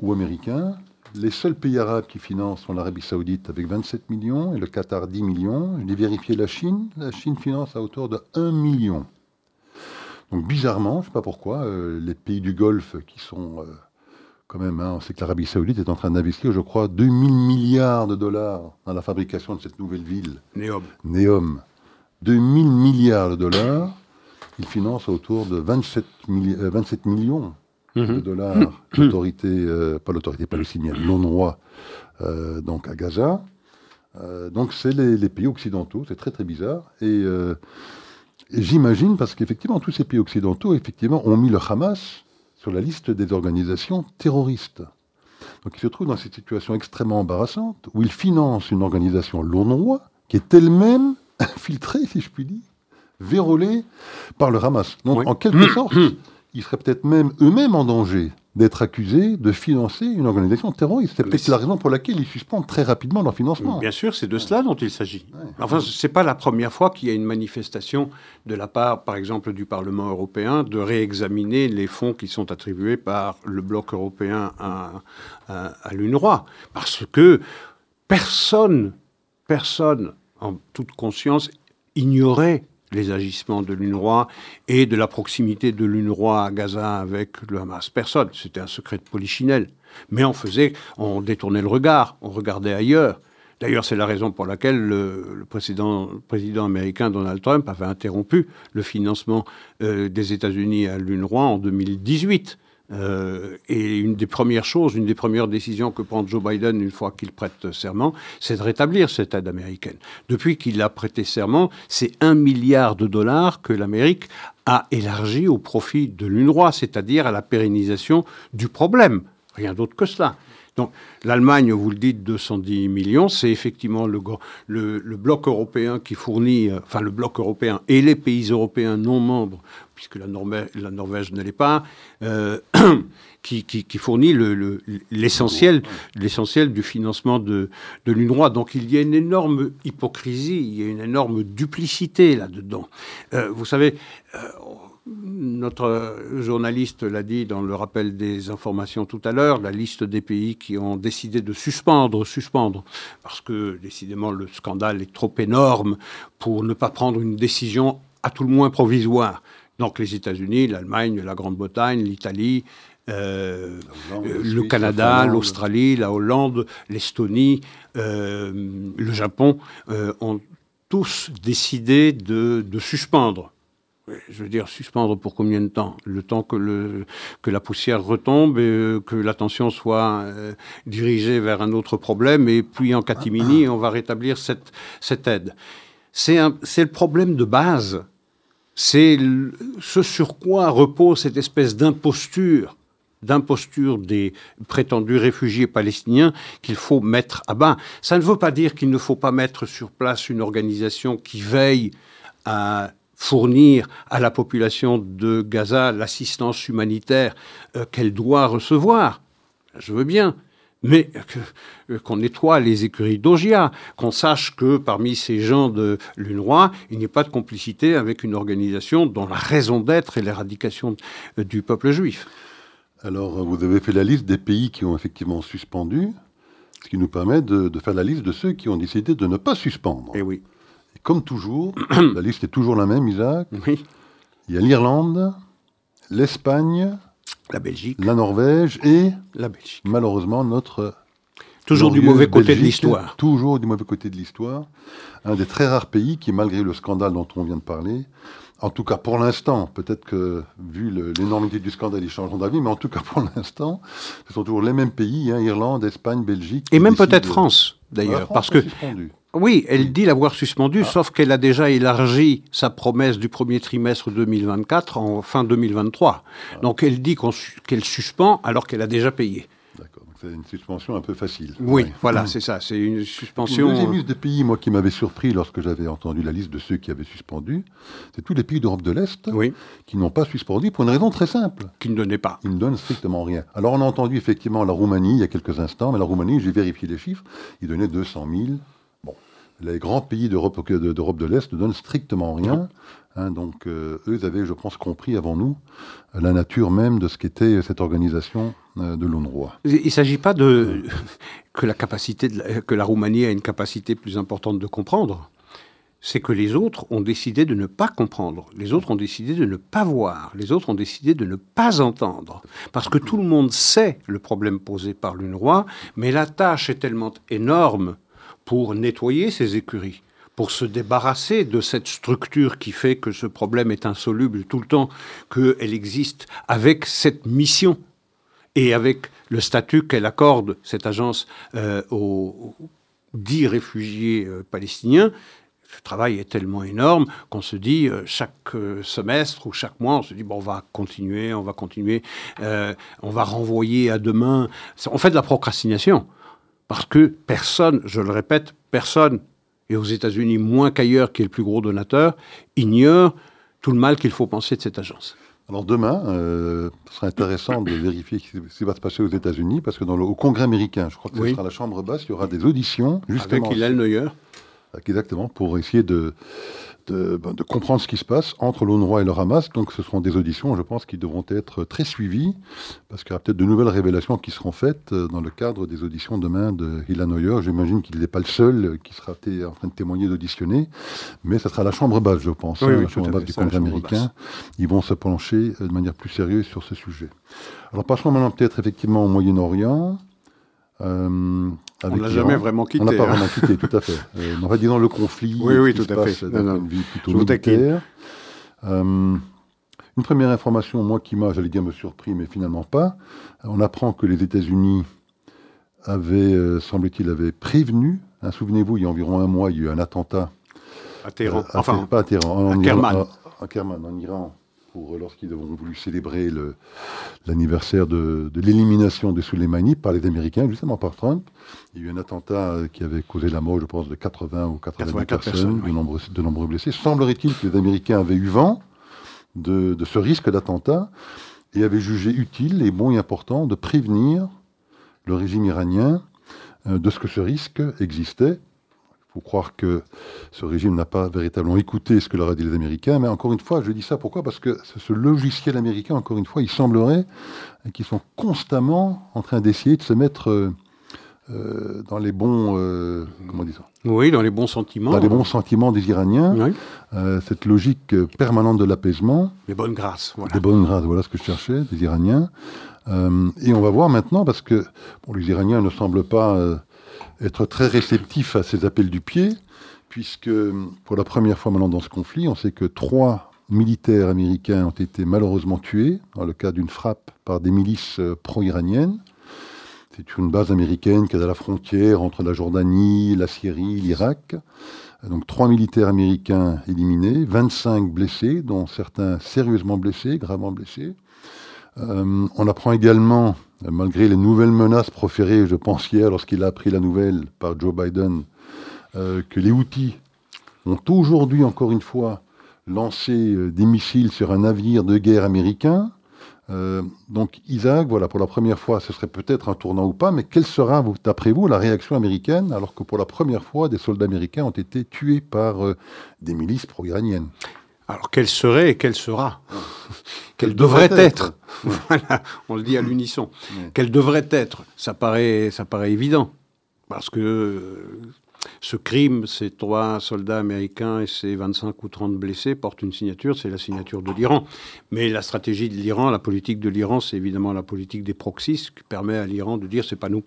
ou américains. Les seuls pays arabes qui financent sont l'Arabie saoudite avec 27 millions et le Qatar 10 millions. J'ai vérifié la Chine. La Chine finance à hauteur de 1 million. Donc bizarrement, je ne sais pas pourquoi, euh, les pays du Golfe qui sont euh, quand même, hein, on sait que l'Arabie Saoudite est en train d'investir, je crois, 2000 milliards de dollars dans la fabrication de cette nouvelle ville. Néom. Néom. 2000 milliards de dollars. Il finance autour de 27, 27 euh, millions de mhm. dollars [CLEARS THROAT] l'autorité, euh, pas l'autorité palestinienne, euh, donc à Gaza. donc c'est les, pays occidentaux, c'est très très bizarre. Et j'imagine, parce qu'effectivement, tous ces pays occidentaux, effectivement, ont mis le Hamas sur la liste des organisations terroristes. Donc il se trouve dans cette situation extrêmement embarrassante où il finance une organisation l'ONRWA qui est elle-même [LAUGHS] infiltrée, si je puis dire, vérolée par le Hamas. Donc en quelque [CLEARS THROAT] sorte, ils seraient peut-être même eux-mêmes en danger d'être accusés de financer une organisation terroriste. C'est peut-être la raison pour laquelle ils suspendent très rapidement leur financement. Bien sûr, c'est de cela dont il s'agit. Enfin, ce n'est pas la première fois qu'il y a une manifestation de la part, par exemple, du Parlement européen de réexaminer les fonds qui sont attribués par le bloc européen à, à, à l'UNRWA. Parce que personne, personne, en toute conscience, ignorait les agissements de l'UNRWA et de la proximité de l'UNRWA à Gaza avec le Hamas. Personne. C'était un secret de polichinelle. Mais on faisait, on détournait le regard, on regardait ailleurs. D'ailleurs, c'est la raison pour laquelle le, président américain Donald Trump avait interrompu le financement euh, des États-Unis à l'UNRWA en 2018. Euh, et une des premières choses, une des premières décisions que prend Joe Biden une fois qu'il prête serment, c'est de rétablir cette aide américaine. Depuis qu'il a prêté serment, c'est un milliard de dollars que l'Amérique a élargi au profit de l'UNRWA, c'est-à-dire à la pérennisation du problème. Rien d'autre que cela. Donc l'Allemagne, vous le dites, 210 millions, c'est effectivement le, bloc européen qui fournit, euh, enfin le bloc européen et les pays européens non membres, puisque la, Norvège ne l'est pas, euh, [CLEARS THROAT] qui, fournit l'essentiel le, du financement de, de l'UNRWA. Donc il y a une énorme hypocrisie, il y a une énorme duplicité là-dedans. Euh, vous savez, notre journaliste l'a dit dans le rappel des informations tout à l'heure, la liste des pays qui ont décidé de suspendre, suspendre, parce que décidément le scandale est trop énorme pour ne pas prendre une décision à tout le moins provisoire. Donc les États-Unis, l'Allemagne, la Grande-Bretagne, l'Italie, euh, le Canada, l'Australie, la Hollande, l'Estonie, euh, le Japon euh, ont tous décidé de suspendre je veux dire, suspendre pour combien de temps? Le temps que, le, que la poussière retombe et euh, que l'attention soit euh, dirigée vers un autre problème, et puis en catimini, on va rétablir cette, cette aide. C'est le problème de base. C'est ce sur quoi repose cette espèce d'imposture d'imposture des prétendus réfugiés palestiniens qu'il faut mettre à bas. Ça ne veut pas dire qu'il ne faut pas mettre sur place une organisation qui veille à fournir à la population de Gaza l'assistance humanitaire euh, qu'elle doit recevoir. Je veux bien. Mais euh, qu'on nettoie les écuries d'Ogia, qu'on sache que parmi ces gens de l'UNRWA, il n'y ait pas de complicité avec une organisation dont la raison d'être est l'éradication euh, du peuple juif. Alors, vous avez fait la liste des pays qui ont effectivement suspendu, ce qui nous permet de, de faire la liste de ceux qui ont décidé de ne pas suspendre. Eh oui comme toujours, [CLEARS THROAT] la liste est toujours la même, Isaac. Oui. Il y a l'Irlande, l'Espagne, la Belgique, la Norvège et la Belgique. Malheureusement, notre Toujours du mauvais côté de l'histoire. Toujours du mauvais côté de l'histoire. Un des très rares pays qui, malgré le scandale dont on vient de parler, en tout cas pour l'instant, peut-être que vu l'énormité du scandale, ils changeront d'avis, mais en tout cas pour l'instant, ce sont toujours les mêmes pays, hein, Irlande, Espagne, Belgique. Et même peut-être France, d'ailleurs, parce que... Oui, elle dit l'avoir suspendu, ah. sauf qu'elle a déjà élargi sa promesse du premier trimestre 2024 en fin 2023. Ah. Donc elle dit qu'elle suspend alors qu'elle a déjà payé. D'accord, c'est une suspension un peu facile. Oui, voilà, mmh. c'est ça, c'est une suspension... Le deuxième liste de pays, moi, qui m'avait surpris lorsque j'avais entendu la liste de ceux qui avaient suspendu, c'est tous les pays d'Europe de l'Est qui n'ont pas suspendu pour une raison très simple. Qui ne donnaient pas. Ils ne donnent strictement rien. Alors on a entendu effectivement la Roumanie il y a quelques instants, mais la Roumanie, j'ai vérifié les chiffres, ils donnaient 200 000 les grands pays d'Europe de, l'Est ne donnent strictement rien. Hein, donc, euh, eux avaient, je pense, compris avant nous la nature même de ce qu'était cette organisation euh, de l'UNRWA. Il ne s'agit pas que la que la Roumanie a une capacité plus importante de comprendre. C'est que les autres ont décidé de ne pas comprendre. Les autres ont décidé de ne pas voir. Les autres ont décidé de ne pas entendre. Parce que tout le monde sait le problème posé par l'UNRWA, mais la tâche est tellement énorme pour nettoyer ces écuries, pour se débarrasser de cette structure qui fait que ce problème est insoluble tout le temps, qu'elle existe avec cette mission et avec le statut qu'elle accorde, cette agence, euh, aux, dix réfugiés euh, palestiniens. Le travail est tellement énorme qu'on se dit euh, chaque semestre ou chaque mois, on se dit bon, on va continuer, on va continuer, on va renvoyer à demain. On fait de la procrastination. Parce que personne, je le répète, personne, et aux États-Unis moins qu'ailleurs, qui est le plus gros donateur, ignore tout le mal qu'il faut penser de cette agence. Alors demain, euh, ce sera intéressant de vérifier ce qui va se passer aux États-Unis, parce que dans le, au Congrès américain, je crois que ce sera la Chambre basse, il y aura des auditions, justement. Avec Hillel Neuer. Exactement, pour essayer de, ben, de, comprendre ce qui se passe entre l'UNRWA et le Hamas. Donc ce seront des auditions, je pense, qui devront être très suivies, parce qu'il y aura peut-être de nouvelles révélations qui seront faites euh, dans le cadre des auditions demain de Hila Neuer. J'imagine qu'il n'est pas le seul qui sera en train de témoigner, d'auditionner, mais ce sera la Chambre basse, je pense, hein, la Chambre basse du Congrès américain. Ils vont se pencher euh, de manière plus sérieuse sur ce sujet. Alors passons maintenant peut-être effectivement au Moyen-Orient. Euh, on n'a jamais vraiment quitté. On n'a pas hein. vraiment quitté, tout à fait. Euh, on va dire dans le conflit, oui, oui, tout à fait. Dans une vie plutôt militaire. Euh, une première information, moi qui m'a, j'allais dire, me surpris, mais finalement pas. On apprend que les États-Unis avaient, euh, semble-t-il, avaient prévenu. Hein, souvenez-vous, il y a environ un mois, il y a eu un attentat. À Téhéran. enfin, pas à Téhéran, en, à Kerman. à Kerman, en Iran lorsqu'ils ont voulu célébrer l'anniversaire de, l'élimination de Soleimani par les Américains, justement par Trump. Il y a eu un attentat euh, qui avait causé la mort, je pense, de 80 ou 90 personnes, de, nombreux, de, nombreux, blessés. Semblerait-il que les Américains avaient eu vent de, de ce risque d'attentat et avaient jugé utile et bon et important de prévenir le régime iranien euh, de ce que ce risque existait faut croire que ce régime n'a pas véritablement écouté ce que leur a dit les Américains. Mais encore une fois, je dis ça pourquoi? Parce que ce logiciel américain, encore une fois, il semblerait qu'ils sont constamment en train d'essayer de se mettre euh, euh, dans les bons... Euh, comment on dit ça Oui, dans les bons sentiments. Dans les bons sentiments des Iraniens. cette logique permanente de l'apaisement. Les bonnes grâces, voilà. Les bonnes grâces, voilà ce que je cherchais, des Iraniens. et on va voir maintenant, parce que les Iraniens ne semblent pas être très réceptif à ces appels du pied, puisque pour la première fois maintenant dans ce conflit, on sait que trois militaires américains ont été malheureusement tués dans le cas d'une frappe par des milices euh, pro-iraniennes. C'est une base américaine qui est à la frontière entre la Jordanie, la Syrie, l'Irak. Donc trois militaires américains éliminés, 25 blessés, dont certains sérieusement blessés, gravement blessés. Euh, on apprend également malgré les nouvelles menaces proférées, je pense hier, lorsqu'il a appris la nouvelle par Joe Biden, euh, que les outils ont aujourd'hui, encore une fois, lancé euh, des missiles sur un navire de guerre américain. Euh, donc Isaac, voilà, pour la première fois, ce serait peut-être un tournant ou pas, mais quelle sera, d'après vous, la réaction américaine, alors que pour la première fois, des soldats américains ont été tués par des milices pro-iraniennes? Alors, quelle serait et quelle sera [LAUGHS] Quelle devrait, être, [LAUGHS] voilà, on le dit à l'unisson. Quelle devrait être ça paraît, ça paraît évident. Parce que euh, ce crime, ces trois soldats américains et ces 25 ou 30 blessés portent une signature, c'est la signature de l'Iran. Mais la stratégie de l'Iran, la politique de l'Iran, c'est évidemment la politique des proxys qui permet à l'Iran de dire c'est pas nous.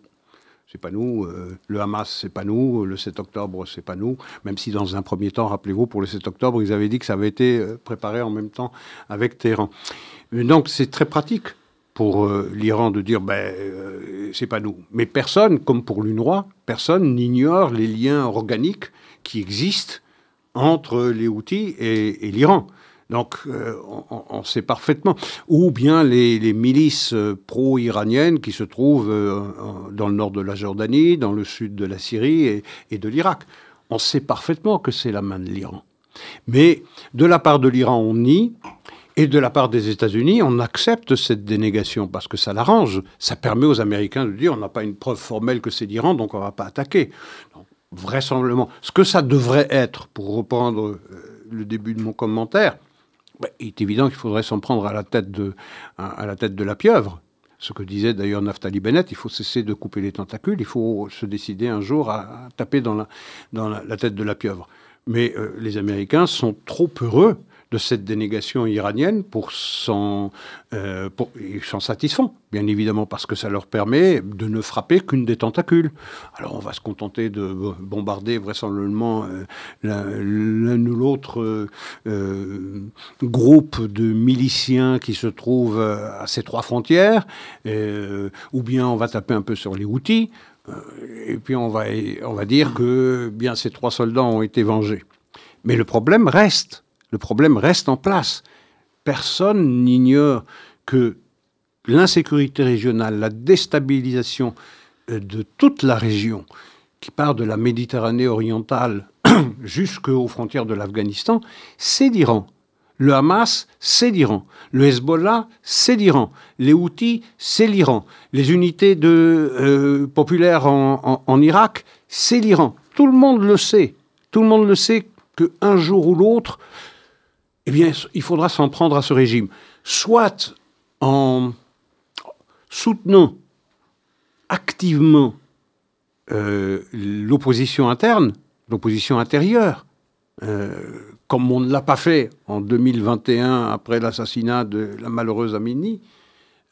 C'est pas nous. le Hamas, c'est pas nous. Le 7 octobre, c'est pas nous. Même si dans un premier temps, rappelez-vous, pour le 7 octobre, ils avaient dit que ça avait été préparé en même temps avec Téhéran. Donc c'est très pratique pour l'Iran de dire ben c'est pas nous. Mais personne, comme pour l'UNRWA, personne n'ignore les liens organiques qui existent entre les Houthis et l'Iran. Donc, euh, on, sait parfaitement. Ou bien les, milices euh, pro-iraniennes qui se trouvent euh, dans le nord de la Jordanie, dans le sud de la Syrie et, de l'Irak. On sait parfaitement que c'est la main de l'Iran. Mais de la part de l'Iran, on nie. Et de la part des États-Unis, on accepte cette dénégation parce que ça l'arrange. Ça permet aux Américains de dire on n'a pas une preuve formelle que c'est l'Iran, donc on ne va pas attaquer. vraisemblablement, ce que ça devrait être, pour reprendre le début de mon commentaire, bah, il est évident qu'il faudrait s'en prendre à la, tête de, la pieuvre. Ce que disait d'ailleurs Naftali Bennett, il faut cesser de couper les tentacules, il faut se décider un jour à, taper dans, la, dans la, tête de la pieuvre. Mais euh, les Américains sont trop heureux de cette dénégation iranienne pour euh, ils s'en satisfont, bien évidemment, parce que ça leur permet de ne frapper qu'une des tentacules. Alors on va se contenter de bombarder vraisemblablement euh, l'un ou l'autre euh, groupe de miliciens qui se trouvent à ces trois frontières, ou bien on va taper un peu sur les outils, et puis on va, on va dire que bien ces trois soldats ont été vengés. Mais le problème reste le problème reste en place. Personne n'ignore que l'insécurité régionale, la déstabilisation euh, de toute la région, qui part de la Méditerranée orientale [CLEARS THROAT] jusqu'aux frontières de l'Afghanistan, c'est l'Iran. Le Hamas, c'est l'Iran. Le Hezbollah, c'est l'Iran. Les Houthis, c'est l'Iran. Les unités euh, populaires en, en Irak, c'est l'Iran. Tout le monde le sait. Tout le monde le sait qu'un jour ou l'autre, eh bien, il faudra s'en prendre à ce régime. Soit en soutenant activement euh, l'opposition interne, l'opposition intérieure, euh, comme on ne l'a pas fait en 2021 après l'assassinat de la malheureuse Amini,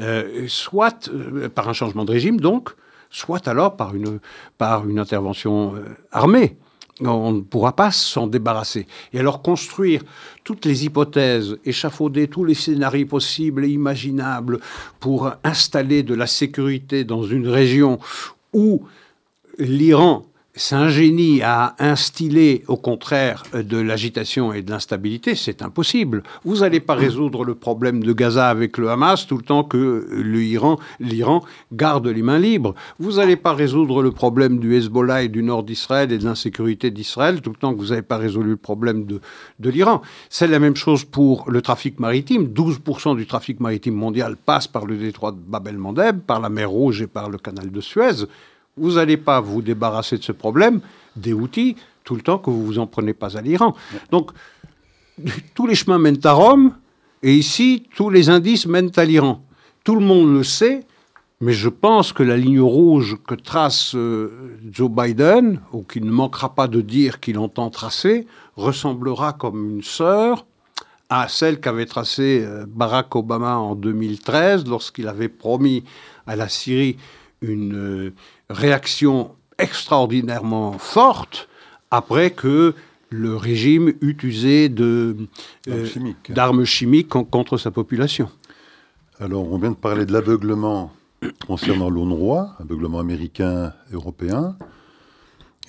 euh, soit par un changement de régime, donc, soit alors par une, par une intervention armée on ne pourra pas s'en débarrasser. Et alors construire toutes les hypothèses, échafauder tous les scénarios possibles et imaginables pour installer de la sécurité dans une région où l'Iran s'ingénie à instiller au contraire de l'agitation et de l'instabilité, c'est impossible. Vous n'allez pas résoudre le problème de Gaza avec le Hamas tout le temps que l'Iran garde les mains libres. Vous n'allez pas résoudre le problème du Hezbollah et du nord d'Israël et de l'insécurité d'Israël tout le temps que vous n'avez pas résolu le problème de, de l'Iran. C'est la même chose pour le trafic maritime. 12% du trafic maritime mondial passe par le détroit de Bab el-Mandeb, par la mer Rouge et par le canal de Suez. Vous n'allez pas vous débarrasser de ce problème des outils tout le temps que vous vous en prenez pas à l'Iran. Donc, tous les chemins mènent à Rome, et ici, tous les indices mènent à l'Iran. Tout le monde le sait, mais je pense que la ligne rouge que trace euh, Joe Biden, ou qu'il ne manquera pas de dire qu'il entend tracer, ressemblera comme une sœur à celle qu'avait tracée euh, Barack Obama en 2013 lorsqu'il avait promis à la Syrie une euh, réaction extraordinairement forte après que le régime eut usé d'armes chimiques, contre sa population. Alors, on vient de parler de l'aveuglement concernant l'UNRWA, aveuglement américain, européen.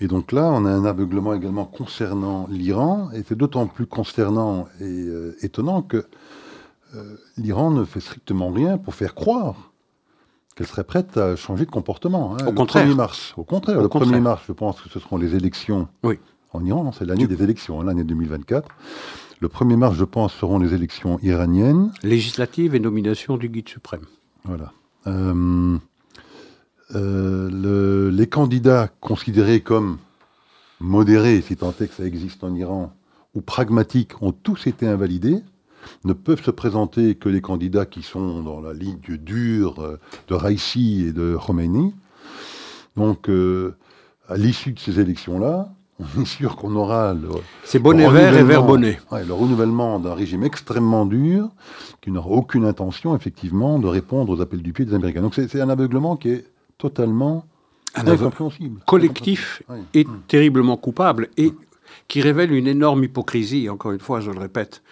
Et donc là, on a un aveuglement également concernant l'Iran, et c'est d'autant plus consternant et euh, étonnant que euh, l'Iran ne fait strictement rien pour faire croire qu'elle serait prête à changer de comportement. Hein. Au contraire. 1er mars. Au contraire. le 1er mars, je pense que ce seront les élections en Iran. C'est l'année des élections, hein, l'année 2024. Le 1er mars, je pense, seront les élections iraniennes. Législatives et nomination du guide suprême. Voilà. Euh, euh, les candidats considérés comme modérés, si tant est que ça existe en Iran, ou pragmatiques, ont tous été invalidés ne peuvent se présenter que les candidats qui sont dans la ligne dure euh, de Raisi et de Khomeini. Donc, euh, à l'issue de ces élections-là, [LAUGHS] on est sûr qu'on aura le, C'est bonnet vert et vert bonnet. le renouvellement d'un régime extrêmement dur qui n'aura aucune intention, effectivement, de répondre aux appels du pied des Américains. Donc c'est un aveuglement qui est totalement un aveu collectif et terriblement coupable et qui révèle une énorme hypocrisie, encore une fois, je le répète.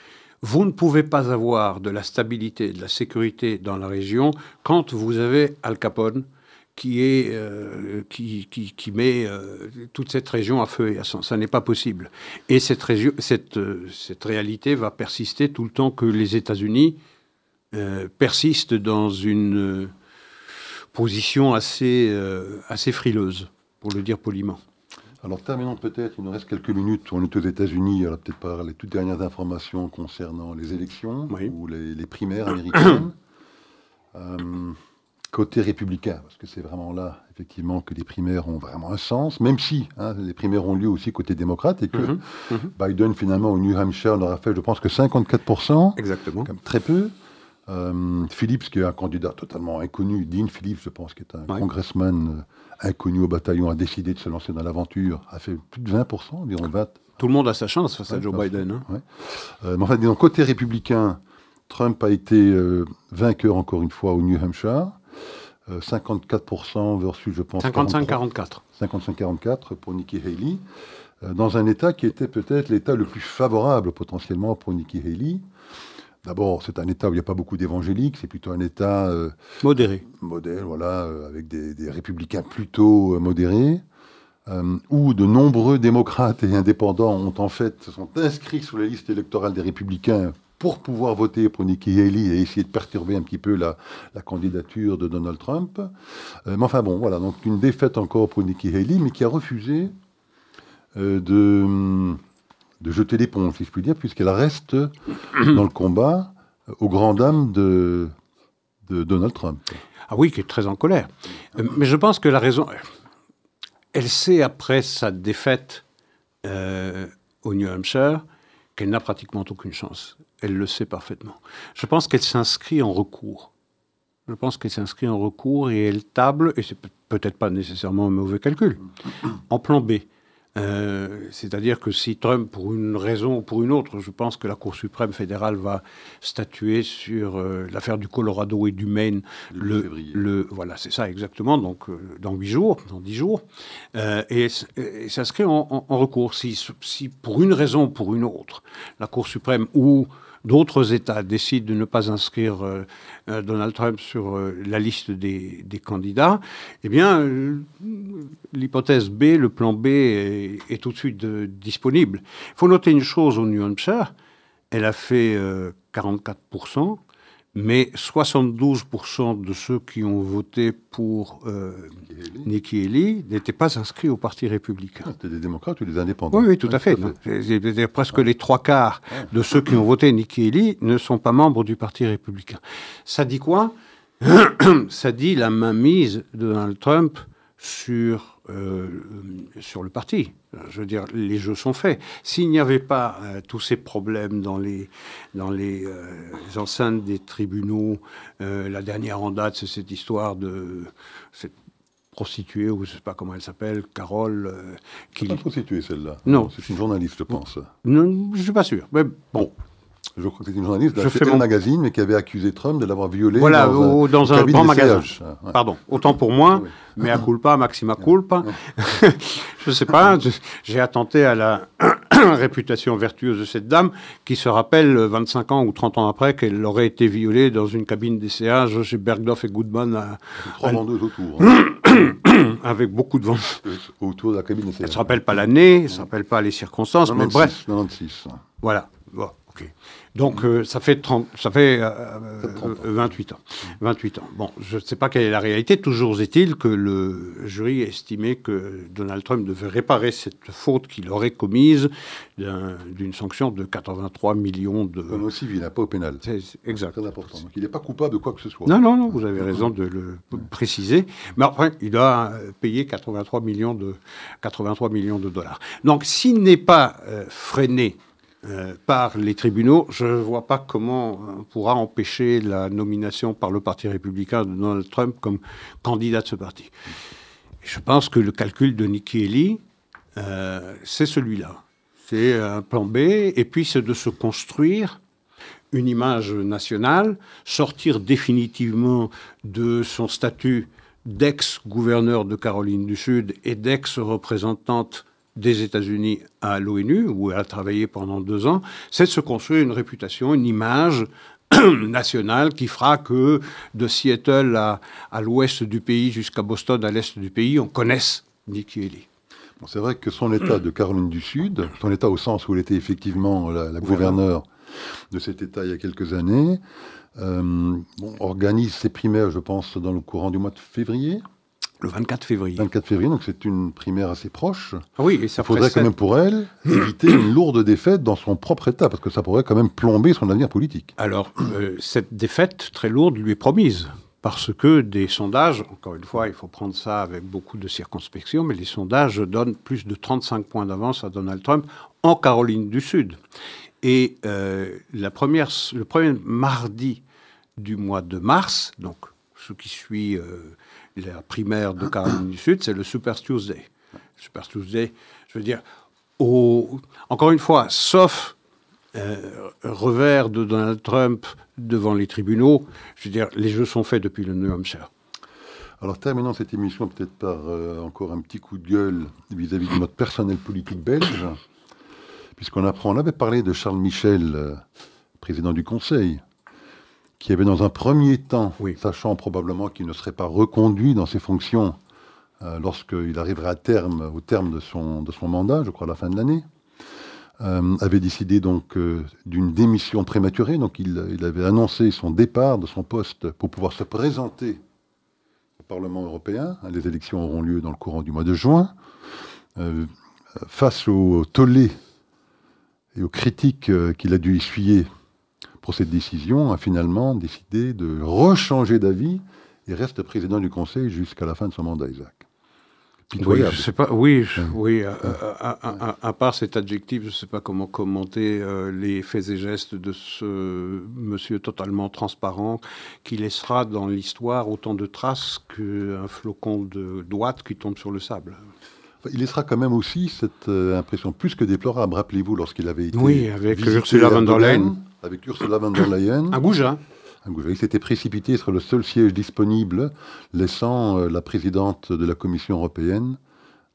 Vous ne pouvez pas avoir de la stabilité, de la sécurité dans la région quand vous avez Al Capone qui, euh, met euh, toute cette région à feu et à sang. Ça n'est pas possible. Et cette, euh, réalité va persister tout le temps que les États-Unis persistent dans une position assez frileuse, pour le dire poliment. Alors terminons peut-être, il nous reste quelques minutes, on est aux États-Unis, alors peut-être par les toutes dernières informations concernant les élections ou les, primaires américaines. [COUGHS] côté républicain, parce que c'est vraiment là, effectivement, que les primaires ont vraiment un sens, même si hein, les primaires ont lieu aussi côté démocrate et que mhm, mhm. Biden, finalement, au New Hampshire, n'aura fait, je pense, que 54%. Exactement. Comme très peu. Euh, Phillips, qui est un candidat totalement inconnu, Dean Phillips, je pense, qui est un congressman euh, inconnu au bataillon, a décidé de se lancer dans l'aventure, a fait plus de 20%, environ 20. Tout le monde a sa chance face à Joe Biden. Hein. Euh, mais enfin, disons, côté républicain, Trump a été vainqueur encore une fois au New Hampshire. 54% euh, versus, je pense, 55-44. 55-44 pour Nikki Haley, euh, dans un État qui était peut-être l'État le plus favorable potentiellement pour Nikki Haley. D'abord, c'est un État où il n'y a pas beaucoup d'évangéliques, c'est plutôt un État... Euh, modéré. Modèle, voilà, avec des, républicains plutôt modérés, où de nombreux démocrates et indépendants ont en fait, sont inscrits sur la liste électorale des républicains pour pouvoir voter pour Nikki Haley et essayer de perturber un petit peu la, candidature de Donald Trump. Euh, mais enfin bon, voilà, donc une défaite encore pour Nikki Haley, mais qui a refusé euh, de, de jeter l'éponge, si je puis dire, puisqu'elle reste dans le combat euh, aux grandes dames de, Donald Trump. Ah oui, qui est très en colère. mais je pense que la raison... Elle sait, après sa défaite au New Hampshire, qu'elle n'a pratiquement aucune chance. Elle le sait parfaitement. Je pense qu'elle s'inscrit en recours. Je pense qu'elle s'inscrit en recours et elle table, et c'est peut-être pas nécessairement un mauvais calcul, en plan B. Euh, c'est-à-dire que si Trump, pour une raison ou pour une autre, je pense que la Cour suprême fédérale va statuer sur euh, l'affaire du Colorado et du Maine le, le, voilà, c'est ça exactement, donc euh, dans huit jours, dans dix jours, et, et s'inscrit en, en, recours. Si, si pour une raison ou pour une autre, la Cour suprême ou d'autres États décident de ne pas inscrire euh, euh, Donald Trump sur euh, la liste des, candidats, eh bien, l'hypothèse B, le plan B, est, tout de suite disponible. Il faut noter une chose au New Hampshire, elle a fait 44%, mais 72% de ceux qui ont voté pour euh, Nikki Haley n'étaient pas inscrits au Parti républicain. Ah, C'était des démocrates ou des indépendants? Oui, oui tout à fait. presque les trois quarts de ceux qui ont voté Nikki Haley ne sont pas membres du Parti républicain. Ça dit quoi? [CLEARS THROAT] Ça dit la mainmise de Donald Trump sur euh, sur le parti. Je veux dire, les jeux sont faits. S'il n'y avait pas euh, tous ces problèmes dans les, dans les, euh, enceintes des tribunaux, la dernière en date, c'est cette histoire de cette prostituée, ou je ne sais pas comment elle s'appelle, Carole. qui... pas prostituée celle-là. Non. C'est une journaliste, je pense. Non, je ne suis pas sûr. Mais bon. Je crois que c'est une journaliste d'un mon... magazine, mais qui avait accusé Trump de l'avoir violé voilà, dans, un, dans un grand magasin. Ah, Pardon, autant pour moi, mais à culpa, maxima culpa. [LAUGHS] je ne sais pas, j'ai attenté à la [CLEARS THROAT] réputation vertueuse de cette dame, qui se rappelle 25 ans ou 30 ans après qu'elle aurait été violée dans une cabine d'essayage chez Bergdorf et Goodman. À, Trois vendeuses autour. Hein. [CLEARS THROAT] avec beaucoup de vendeuses. Autour de la cabine d'essayage. Elle ne se rappelle pas l'année, elle ne se rappelle pas les circonstances, mais bref. 96. Voilà. Bon, ok. Donc euh, ça fait, 30, ça fait 28 euh, ans. 28 ans. Bon, je ne sais pas quelle est la réalité. Toujours est-il que le jury a estimé que Donald Trump devait réparer cette faute qu'il aurait commise d'une sanction de 83 millions de... Au civil, pas au pénal. C'est exact. Très important. Donc il n'est pas coupable de quoi que ce soit. Non, non, non, vous avez raison de le préciser. Mais après, il a payé 83 millions de, 83 millions de dollars. Donc s'il n'est pas euh, freiné euh, par les tribunaux, je ne vois pas comment on pourra empêcher la nomination par le Parti républicain de Donald Trump comme candidat de ce parti. je pense que le calcul de Nikki Haley, euh, c'est celui-là. C'est un plan B, et puis c'est de se construire une image nationale, sortir définitivement de son statut d'ex-gouverneur de Caroline du Sud et d'ex-représentante des États-Unis à l'ONU, où elle a travaillé pendant deux ans, c'est de se construire une réputation, une image [CLEARS THROAT] nationale qui fera que de Seattle à, l'ouest du pays jusqu'à Boston à l'est du pays, on connaisse Nikki Haley. Bon, c'est vrai que son état de Caroline du Sud, son état au sens où elle était effectivement la, gouverneure de cet état il y a quelques années, euh, organise ses primaires, je pense, dans le courant du mois de février. Le 24 février. 24 février, donc c'est une primaire assez proche. Ah oui, et ça Il faudrait précède- quand même pour elle [CLEARS THROAT] éviter une lourde défaite dans son propre État, parce que ça pourrait quand même plomber son avenir politique. Alors, euh, cette défaite très lourde lui est promise. Parce que des sondages, encore une fois, il faut prendre ça avec beaucoup de circonspection, mais les sondages donnent plus de 35 points d'avance à Donald Trump en Caroline du Sud. Et euh, la première, le premier mardi du mois de mars, donc ce qui suit euh, la primaire de Caroline du Sud, c'est le Super Tuesday. Super Tuesday, je veux dire, encore une fois, sauf euh, revers de Donald Trump devant les tribunaux, je veux dire, les jeux sont faits depuis le New Hampshire. Alors terminons cette émission peut-être par euh, encore un petit coup de gueule vis-à-vis de notre personnel politique belge, puisqu'on apprend, on avait parlé de Charles Michel, euh, président du Conseil, qui avait dans un premier temps, Oui. sachant probablement qu'il ne serait pas reconduit dans ses fonctions euh, lorsqu'il arriverait à terme, au terme de son, de son mandat, je crois à la fin de l'année, euh, avait décidé donc euh, d'une démission prématurée. Donc il, il avait annoncé son départ de son poste pour pouvoir se présenter au Parlement européen. Les élections auront lieu dans le courant du mois de juin. Face au tollé et aux critiques qu'il a dû essuyer pour cette décision, a finalement décidé de rechanger d'avis et reste président du Conseil jusqu'à la fin de son mandat, Isaac. Oui, je sais pas. Oui, je- oui. à, à- à- à- à part cet adjectif, je ne sais pas comment commenter euh, les faits et gestes de ce monsieur totalement transparent qui laissera dans l'histoire autant de traces qu'un flocon de droite qui tombe sur le sable. Il laissera quand même aussi cette euh, impression plus que déplorable. Rappelez-vous lorsqu'il avait été Oui, avec Ursula von der Leyen. Avec Ursula von der Leyen. Un goujat. Qui s'était précipité sur le seul siège disponible, laissant euh, la présidente de la Commission européenne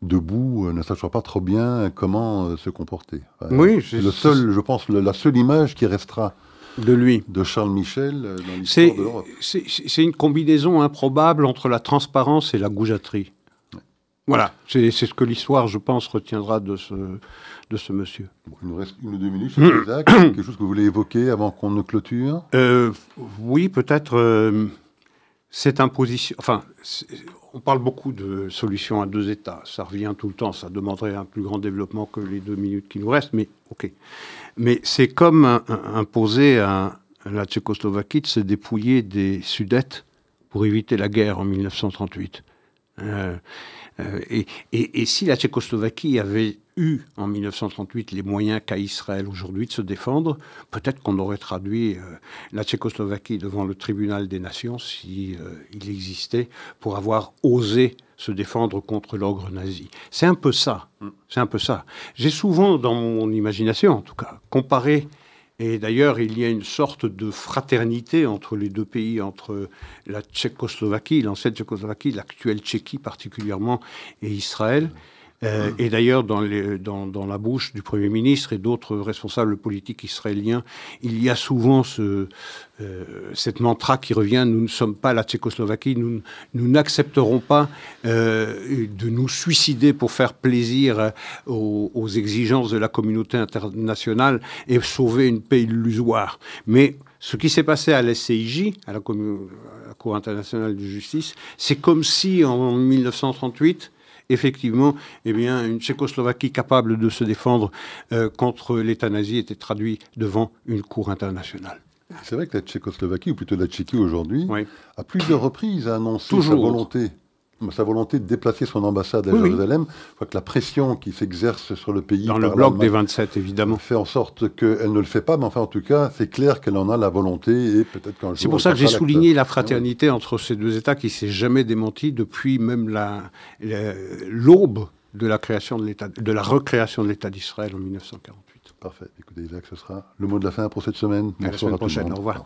debout, euh, ne sachant pas trop bien comment euh, se comporter. Enfin, Oui, c'est le seul, je pense, le- la seule image qui restera De lui. de Charles Michel dans C'est l'histoire de l'Europe. c'est- c'est une combinaison improbable entre la transparence et la goujaterie. Voilà, c'est c'est ce que l'histoire, je pense, retiendra de ce, de ce monsieur. Bon, il nous reste une ou deux minutes, Isaac. [CLEARS THROAT] Quelque chose que vous voulez évoquer avant qu'on ne clôture? Euh, oui, peut-être euh, cette imposition. Enfin, on parle beaucoup de solutions à deux États. Ça revient tout le temps. Ça demanderait un plus grand développement que les deux minutes qui nous restent, mais OK. Mais c'est comme un- un- imposer à, à la Tchécoslovaquie de se dépouiller des Sudètes pour éviter la guerre en 1938. Euh, euh, et, et- et si la Tchécoslovaquie avait eu en 1938 les moyens qu'a Israël aujourd'hui de se défendre, peut-être qu'on aurait traduit euh, la Tchécoslovaquie devant le tribunal des nations, si euh, il existait, pour avoir osé se défendre contre l'ogre nazi. C'est un peu ça. C'est un peu ça. J'ai souvent, dans mon imagination en tout cas, comparé et d'ailleurs, il y a une sorte de fraternité entre les deux pays, entre la Tchécoslovaquie, l'ancienne Tchécoslovaquie, l'actuelle Tchéquie particulièrement, et Israël. Euh, et d'ailleurs, dans, les- dans- dans la bouche du Premier ministre et d'autres responsables politiques israéliens, il y a souvent ce, euh, cette mantra qui revient nous ne sommes pas la Tchécoslovaquie, nous, n'accepterons pas euh, de nous suicider pour faire plaisir aux, aux exigences de la communauté internationale et sauver une paix illusoire. Mais ce qui s'est passé à la, commu- à la Cour internationale de justice, c'est comme si en 1938, effectivement, eh bien, une Tchécoslovaquie capable de se défendre euh, contre l'État nazi était traduite devant une Cour internationale. C'est vrai que la Tchécoslovaquie, ou plutôt la Tchéquie aujourd'hui, Oui. à plusieurs reprises a annoncé Toujours. sa volonté, sa volonté de déplacer son ambassade à Oui, oui. Jérusalem. Je crois que la pression qui s'exerce sur le pays Dans le bloc des l'Allemagne 27, évidemment. fait en sorte qu'elle ne le fait pas, mais enfin en tout cas, c'est clair qu'elle en a la volonté et peut-être qu'un jour. C'est pour ça que j'ai souligné la fraternité entre ces deux États qui s'est jamais démenti depuis même la- la- l'aube de la création de l'État, de la recréation de l'État d'Israël en 1948. Parfait. Écoutez, Isaac, ce sera le mot de la fin pour cette semaine. À la semaine prochaine. Au revoir.